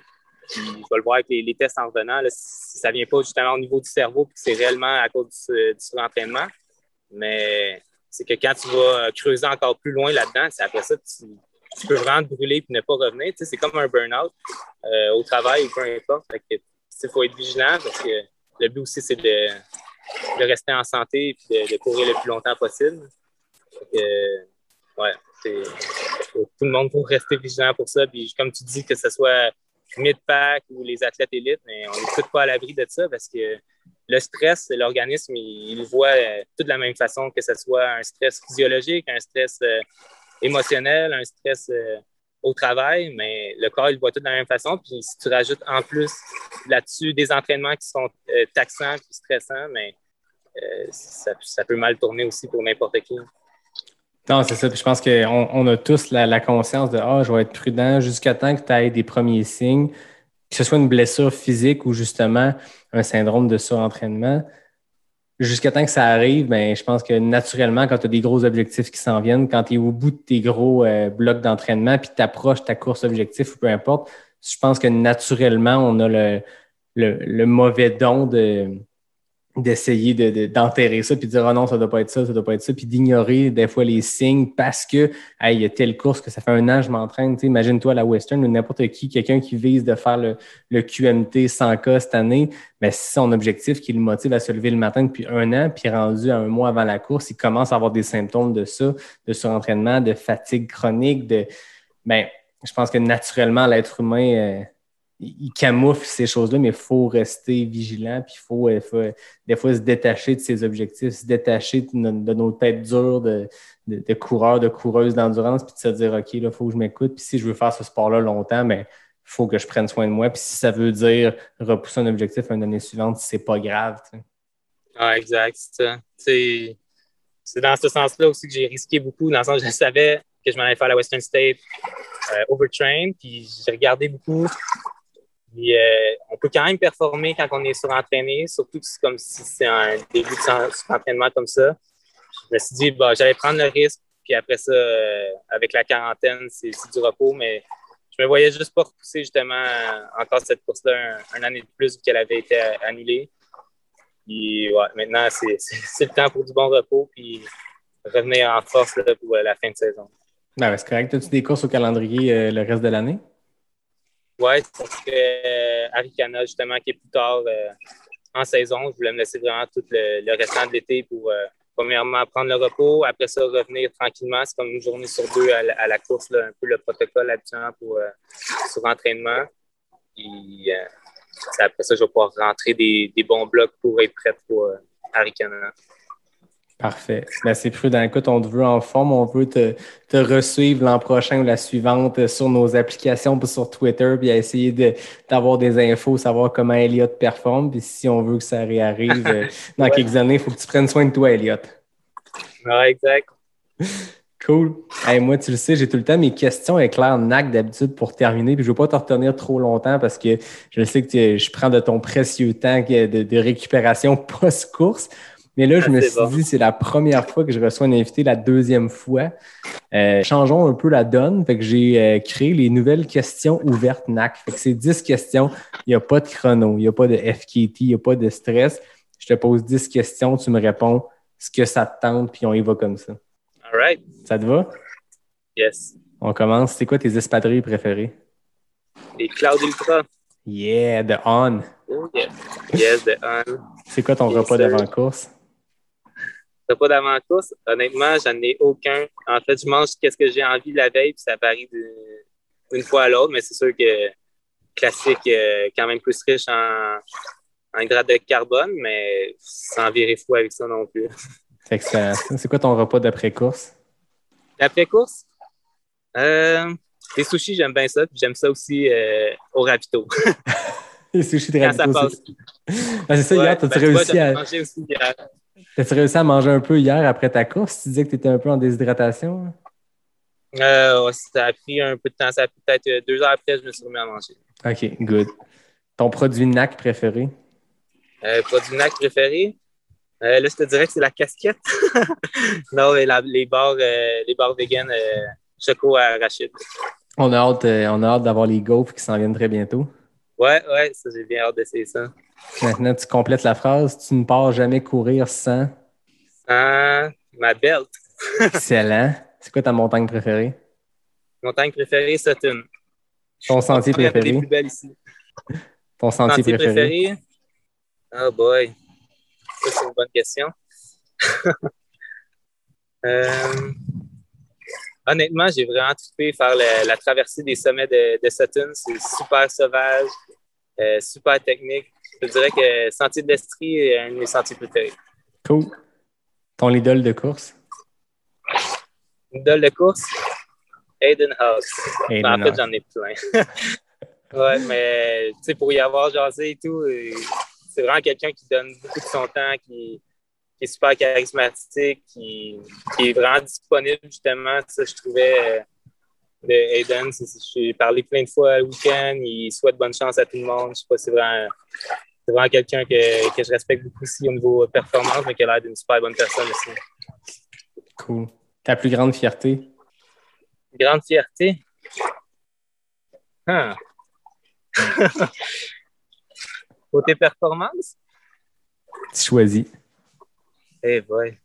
je vais le voir avec les, tests en revenant, si ça ne vient pas justement au niveau du cerveau, puis c'est réellement à cause du, du surentraînement. Mais c'est que quand tu vas creuser encore plus loin là-dedans, c'est après ça que tu, tu peux vraiment te brûler et ne pas revenir. C'est comme un burn-out euh, au travail ou peu importe. Il faut être vigilant parce que le but aussi, c'est de, rester en santé et de, courir le plus longtemps possible. ouais, tout le monde pour rester vigilant pour ça. Puis comme tu dis, que ce soit mid-pack ou les athlètes élites, mais on n'est tout pas à l'abri de ça parce que le stress, l'organisme, il, le voit euh, tout de la même façon, que ce soit un stress physiologique, un stress euh, émotionnel, un stress euh, au travail, mais le corps, il voit tout de la même façon. Puis si tu rajoutes en plus là-dessus des entraînements qui sont euh, taxants et stressants, mais euh, ça, peut mal tourner aussi pour n'importe qui. Non, c'est ça. je pense qu'on on a tous la, conscience de Ah, je vais être prudent jusqu'à temps que tu aies des premiers signes, que ce soit une blessure physique ou justement un syndrome de surentraînement jusqu'à temps que ça arrive, ben, je pense que naturellement, quand tu as des gros objectifs qui s'en viennent, quand tu es au bout de tes gros euh, blocs d'entraînement, puis tu approches ta course objectif ou peu importe, je pense que naturellement, on a le, le, le mauvais don de d'essayer de, d'enterrer ça, puis de dire oh non, ça doit pas être ça, ça doit pas être ça, puis d'ignorer des fois les signes parce que il y a telle course que ça fait un an je m'entraîne. Imagine-toi la Western ou n'importe qui, quelqu'un qui vise de faire le, le QMT 100K cette année, mais si son objectif qui le motive à se lever le matin depuis un an, puis rendu à un mois avant la course, il commence à avoir des symptômes de ça, de surentraînement, de fatigue chronique, de ben, je pense que naturellement, l'être humain. Euh, il camoufle ces choses-là, mais il faut rester vigilant, puis il faut, euh, des fois se détacher de ses objectifs, se détacher de, nos, têtes dures de, coureurs, de coureuses d'endurance, puis de se dire OK, là, il faut que je m'écoute, puis si je veux faire ce sport-là longtemps, mais il faut que je prenne soin de moi. Puis si ça veut dire repousser un objectif une année suivante, c'est pas grave. Ah, exact. C'est dans ce sens-là aussi que j'ai risqué beaucoup, dans le sens que je savais que je m'en allais faire la Western State euh, overtrain, puis j'ai regardé beaucoup euh, on peut quand même performer quand on est surentraîné, surtout que c'est comme si c'est un début de surentraînement comme ça. Je me suis dit, bah, j'allais prendre le risque, puis après ça, euh, avec la quarantaine, c'est du repos, mais je me voyais juste pas repousser justement encore cette course-là un, année de plus vu qu'elle avait été annulée. Puis ouais, maintenant, c'est (laughs) le temps pour du bon repos, puis revenir en force pour la fin de saison. Ben, c'est correct. As-tu des courses au calendrier euh, le reste de l'année? Oui, ça serait Aricana, justement, qui est plus tard euh, en saison. Je voulais me laisser vraiment tout le, restant de l'été pour, euh, premièrement, prendre le repos. Après ça, revenir tranquillement. C'est comme une journée sur deux à, la course, un peu le protocole habituel pour, euh, sur entraînement. Et après ça, je vais pouvoir rentrer des, des bons blocs pour être prêt pour Aricana. Parfait. Ben, c'est prudent. Écoute, on te veut en forme, on veut te, te resuivre l'an prochain ou la suivante sur nos applications, puis sur Twitter, puis essayer d'avoir des infos, savoir comment Elliot performe. Puis si on veut que ça réarrive euh, (laughs) dans quelques années, il faut que tu prennes soin de toi, Elliot. Ouais, exact. Cool. moi, tu le sais, j'ai tout le temps mes questions éclair NAC d'habitude pour terminer. Puis je ne veux pas te retenir trop longtemps parce que je sais que je prends de ton précieux temps de, de récupération (laughs) post-course. Mais là, je me suis dit, c'est la première fois que je reçois un invité, la deuxième fois. Euh, changeons un peu la donne. Fait que j'ai euh, créé les nouvelles questions ouvertes NAC. Fait que c'est 10 questions. Il n'y a pas de chrono, il n'y a pas de FKT, il n'y a pas de stress. Je te pose 10 questions, tu me réponds ce que ça te tente, puis on y va comme ça. All right. Ça te va? Yes. On commence. C'est quoi tes espadrilles préférées? Les Cloud Ultra. Yeah, the On. Oh. Yes, the On. C'est quoi ton repas d'avant-course? Pas d'avant-course, honnêtement, j'en ai aucun. En fait, je mange ce que j'ai envie la veille, puis ça varie d'une fois à l'autre, mais c'est sûr que classique, euh, quand même plus riche en, en de carbone, mais sans virer fou avec ça non plus. (laughs) C'est quoi ton repas d'après-course? D'après-course? Euh, les sushis, j'aime bien ça, puis j'aime ça aussi euh, au rapito. (laughs) les sushis de rapito. Ah, c'est ça, hier, t'as-tu ben, réussi à. Aussi, T'as-tu réussi à manger un peu hier après ta course? Tu disais que tu étais un peu en déshydratation? Euh, ça a pris un peu de temps. Ça a pris peut-être euh, deux heures après, je me suis remis à manger. OK, good. Ton produit NAC préféré? Euh, produit NAC préféré? Euh, là, je te dirais que c'est la casquette. (laughs) non, mais les barres, les barres vegan choco à Rachid. On a hâte, on a hâte d'avoir les gaufres qui s'en viennent très bientôt. Ouais, ouais, ça, j'ai bien hâte d'essayer ça. Maintenant, tu complètes la phrase. Tu ne pars jamais courir sans. Sans ma belt. (laughs) Excellent. C'est quoi ta montagne préférée? Montagne préférée, Sutton. Ton sentier préféré? plus belle ici. Ton sentier, préféré? Oh boy. Ça, c'est une bonne question. (laughs) euh... Honnêtement, j'ai vraiment trippé faire la, traversée des sommets de, de Sutton. C'est super sauvage, euh, super technique je dirais que Sentier de l'Estrie est un de mes sentiers préférés. Cool. Ton idole de course? Idole de course? Aiden House. en fait, j'en ai plein. (laughs) ouais, mais tu sais, pour y avoir jasé et tout, euh, c'est vraiment quelqu'un qui donne beaucoup de son temps, qui, est super charismatique, qui, est vraiment disponible, justement. Ça, je trouvais. Euh, de Aiden. J'ai parlé plein de fois le week-end. Il souhaite bonne chance à tout le monde. Je sais pas, c'est vraiment, c'est vraiment quelqu'un que, que, je respecte beaucoup aussi au niveau performance, mais qui a l'air d'une super bonne personne aussi. Cool. Ta plus grande fierté? Grande fierté? Ah. (laughs) Côté performance? Tu choisis. Eh boy.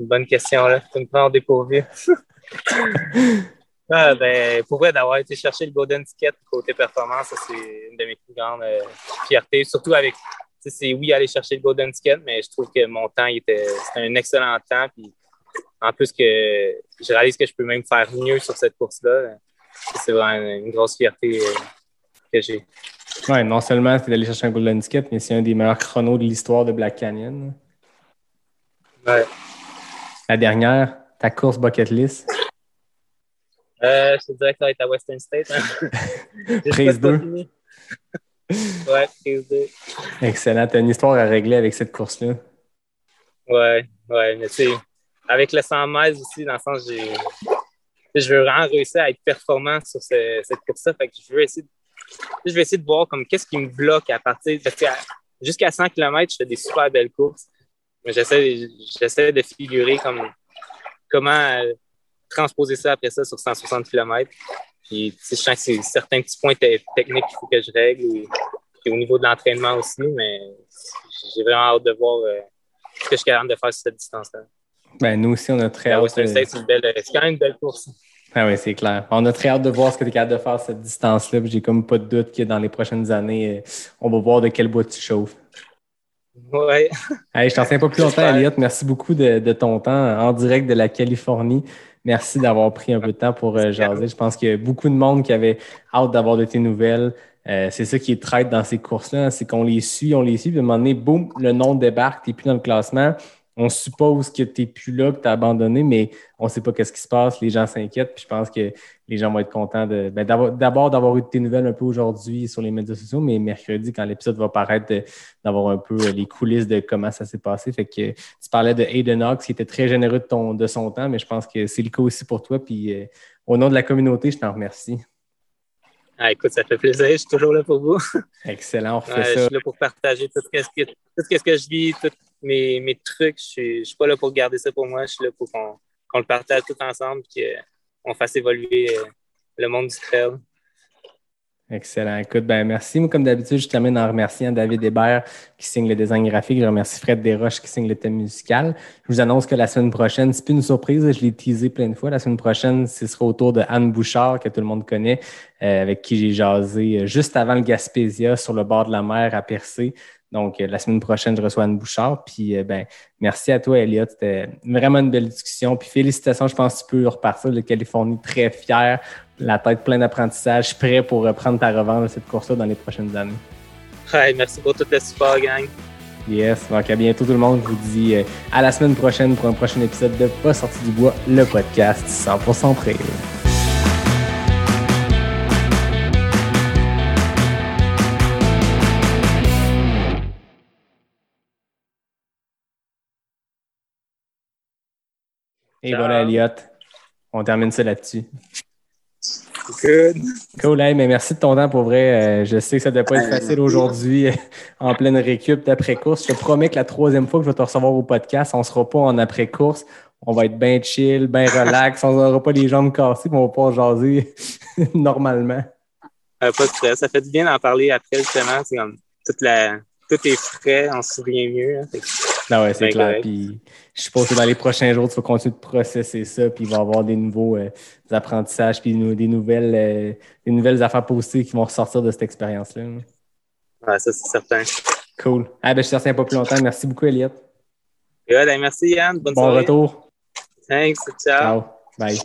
Une bonne question, là. Tu me prends en dépourvu. (laughs) ah, ben, pour vrai, d'avoir été chercher le Golden Ticket côté performance, c'est une de mes plus grandes euh, fiertés. Surtout avec, c'est oui, aller chercher le Golden Ticket, mais je trouve que mon temps, était, c'était un excellent temps. Puis, en plus que je réalise que je peux même faire mieux sur cette course-là. C'est vraiment une grosse fierté euh, que j'ai. Ouais, non seulement c'est d'aller chercher un Golden Ticket, mais c'est un des meilleurs chronos de l'histoire de Black Canyon. Ouais. La dernière, ta course bucket list. Euh, je te dirais que ça va être à Western State. Hein. (laughs) Prise pas 2. fini. ouais, prise 2. Excellent. Tu as une histoire à régler avec cette course-là. Ouais, ouais, mais tu sais, avec le 100 mètres aussi, dans le sens, j'ai. Je veux vraiment réussir à être performant sur ce- cette course-là. Fait que je veux essayer de, je vais essayer de voir comme qu'est-ce qui me bloque à partir. Parce que à- jusqu'à 100 km, je fais des super belles courses. Mais j'essaie, j'essaie de figurer comme comment transposer ça après ça sur 160 km. Puis je sens que c'est certains petits points te- techniques qu'il faut que je règle. Et, au niveau de l'entraînement aussi, mais j'ai vraiment hâte de voir euh, ce que je suis capable de faire sur cette distance-là. Ben, nous aussi, on a très La hâte. C'est quand même une belle course. Ah oui, c'est clair. On a très hâte de voir ce que tu es capable de faire cette distance-là. J'ai comme pas de doute que dans les prochaines années, euh, on va voir de quel bois tu chauffes. Hey, je t'en tiens pas plus (laughs) longtemps. Elliot. Merci beaucoup de, de ton temps en direct de la Californie. Merci d'avoir pris un peu de temps pour euh, jaser. Je pense qu'il y a beaucoup de monde qui avait hâte d'avoir de tes nouvelles. Euh, c'est ça qui est traite dans ces courses-là, hein, c'est qu'on les suit, on les suit, puis à un moment donné, boum, le nom débarque, tu n'es plus dans le classement. On suppose que tu n'es plus là, que tu as abandonné, mais on ne sait pas qu'est-ce qui se passe. Les gens s'inquiètent, puis je pense que les gens vont être contents de ben, d'abord d'avoir eu de tes nouvelles un peu aujourd'hui sur les médias sociaux, mais mercredi, quand l'épisode va paraître, d'avoir un peu euh, les coulisses de comment ça s'est passé. Fait que tu parlais de Aiden Knox, qui était très généreux de, ton, de son temps, mais je pense que c'est le cas aussi pour toi. Puis euh, au nom de la communauté, je t'en remercie. Ah, écoute, ça fait plaisir. Je suis toujours là pour vous. Excellent, on refait Ouais, je ça. suis là pour partager tout ce que, tout ce que je vis, tous mes, mes trucs. Je suis, je suis pas là pour garder ça pour moi. Je suis là pour qu'on qu'on le partage tout ensemble qu'on fasse évoluer euh, le monde du trail. Excellent. Écoute, ben merci. Moi, comme d'habitude, je termine en remerciant David Hébert qui signe le design graphique. Je remercie Fred Desroches qui signe le thème musical. Je vous annonce que la semaine prochaine, c'est plus une surprise, je l'ai teasé plein de fois. La semaine prochaine, ce sera au tour de Anne Bouchard, que tout le monde connaît, euh, avec qui j'ai jasé euh, juste avant le Gaspésia sur le bord de la mer à Percé. Donc, euh, la semaine prochaine, je reçois Anne Bouchard. Puis, euh, ben, merci à toi, Elliot. C'était vraiment une belle discussion. Puis, félicitations. Je pense que tu peux repartir de Californie très fier, la tête pleine d'apprentissage, prêt pour reprendre ta revanche de cette course-là dans les prochaines années. Ouais, merci pour tout le support, gang. Yes. Donc, à bientôt, tout le monde. Je vous dis euh, à la semaine prochaine pour un prochain épisode de Pas sorti du bois, le podcast 100% trail. Et Ciao. voilà, Elliot. On termine ça là-dessus. Good. Cool, hey, mais merci de ton temps pour vrai. Euh, je sais que ça ne doit pas être facile aujourd'hui euh, en pleine récup d'après-course. Je te promets que la troisième fois que je vais te recevoir au podcast, on ne sera pas en après-course. On va être bien chill, bien relax. on n'aura pas les jambes cassées, puis on va pouvoir jaser (laughs) normalement. Euh, pas de stress. Ça fait du bien d'en parler après, justement. C'est comme toute la... tout est frais, on se souvient mieux. hein. Ah ouais, c'est Ben clair. Puis je suppose que dans les prochains jours, tu vas continuer de processer ça, puis il va y avoir des nouveaux euh, apprentissages, puis des nouvelles, euh, des nouvelles affaires positives qui vont ressortir de cette expérience-là. Ouais, ça, c'est certain. Cool. Ah ben je te retiens pas plus longtemps. Merci beaucoup, Elliot. Good. Hey, merci, Yann. Bonne Bon soirée. retour. Thanks. Ciao. Ciao. Bye.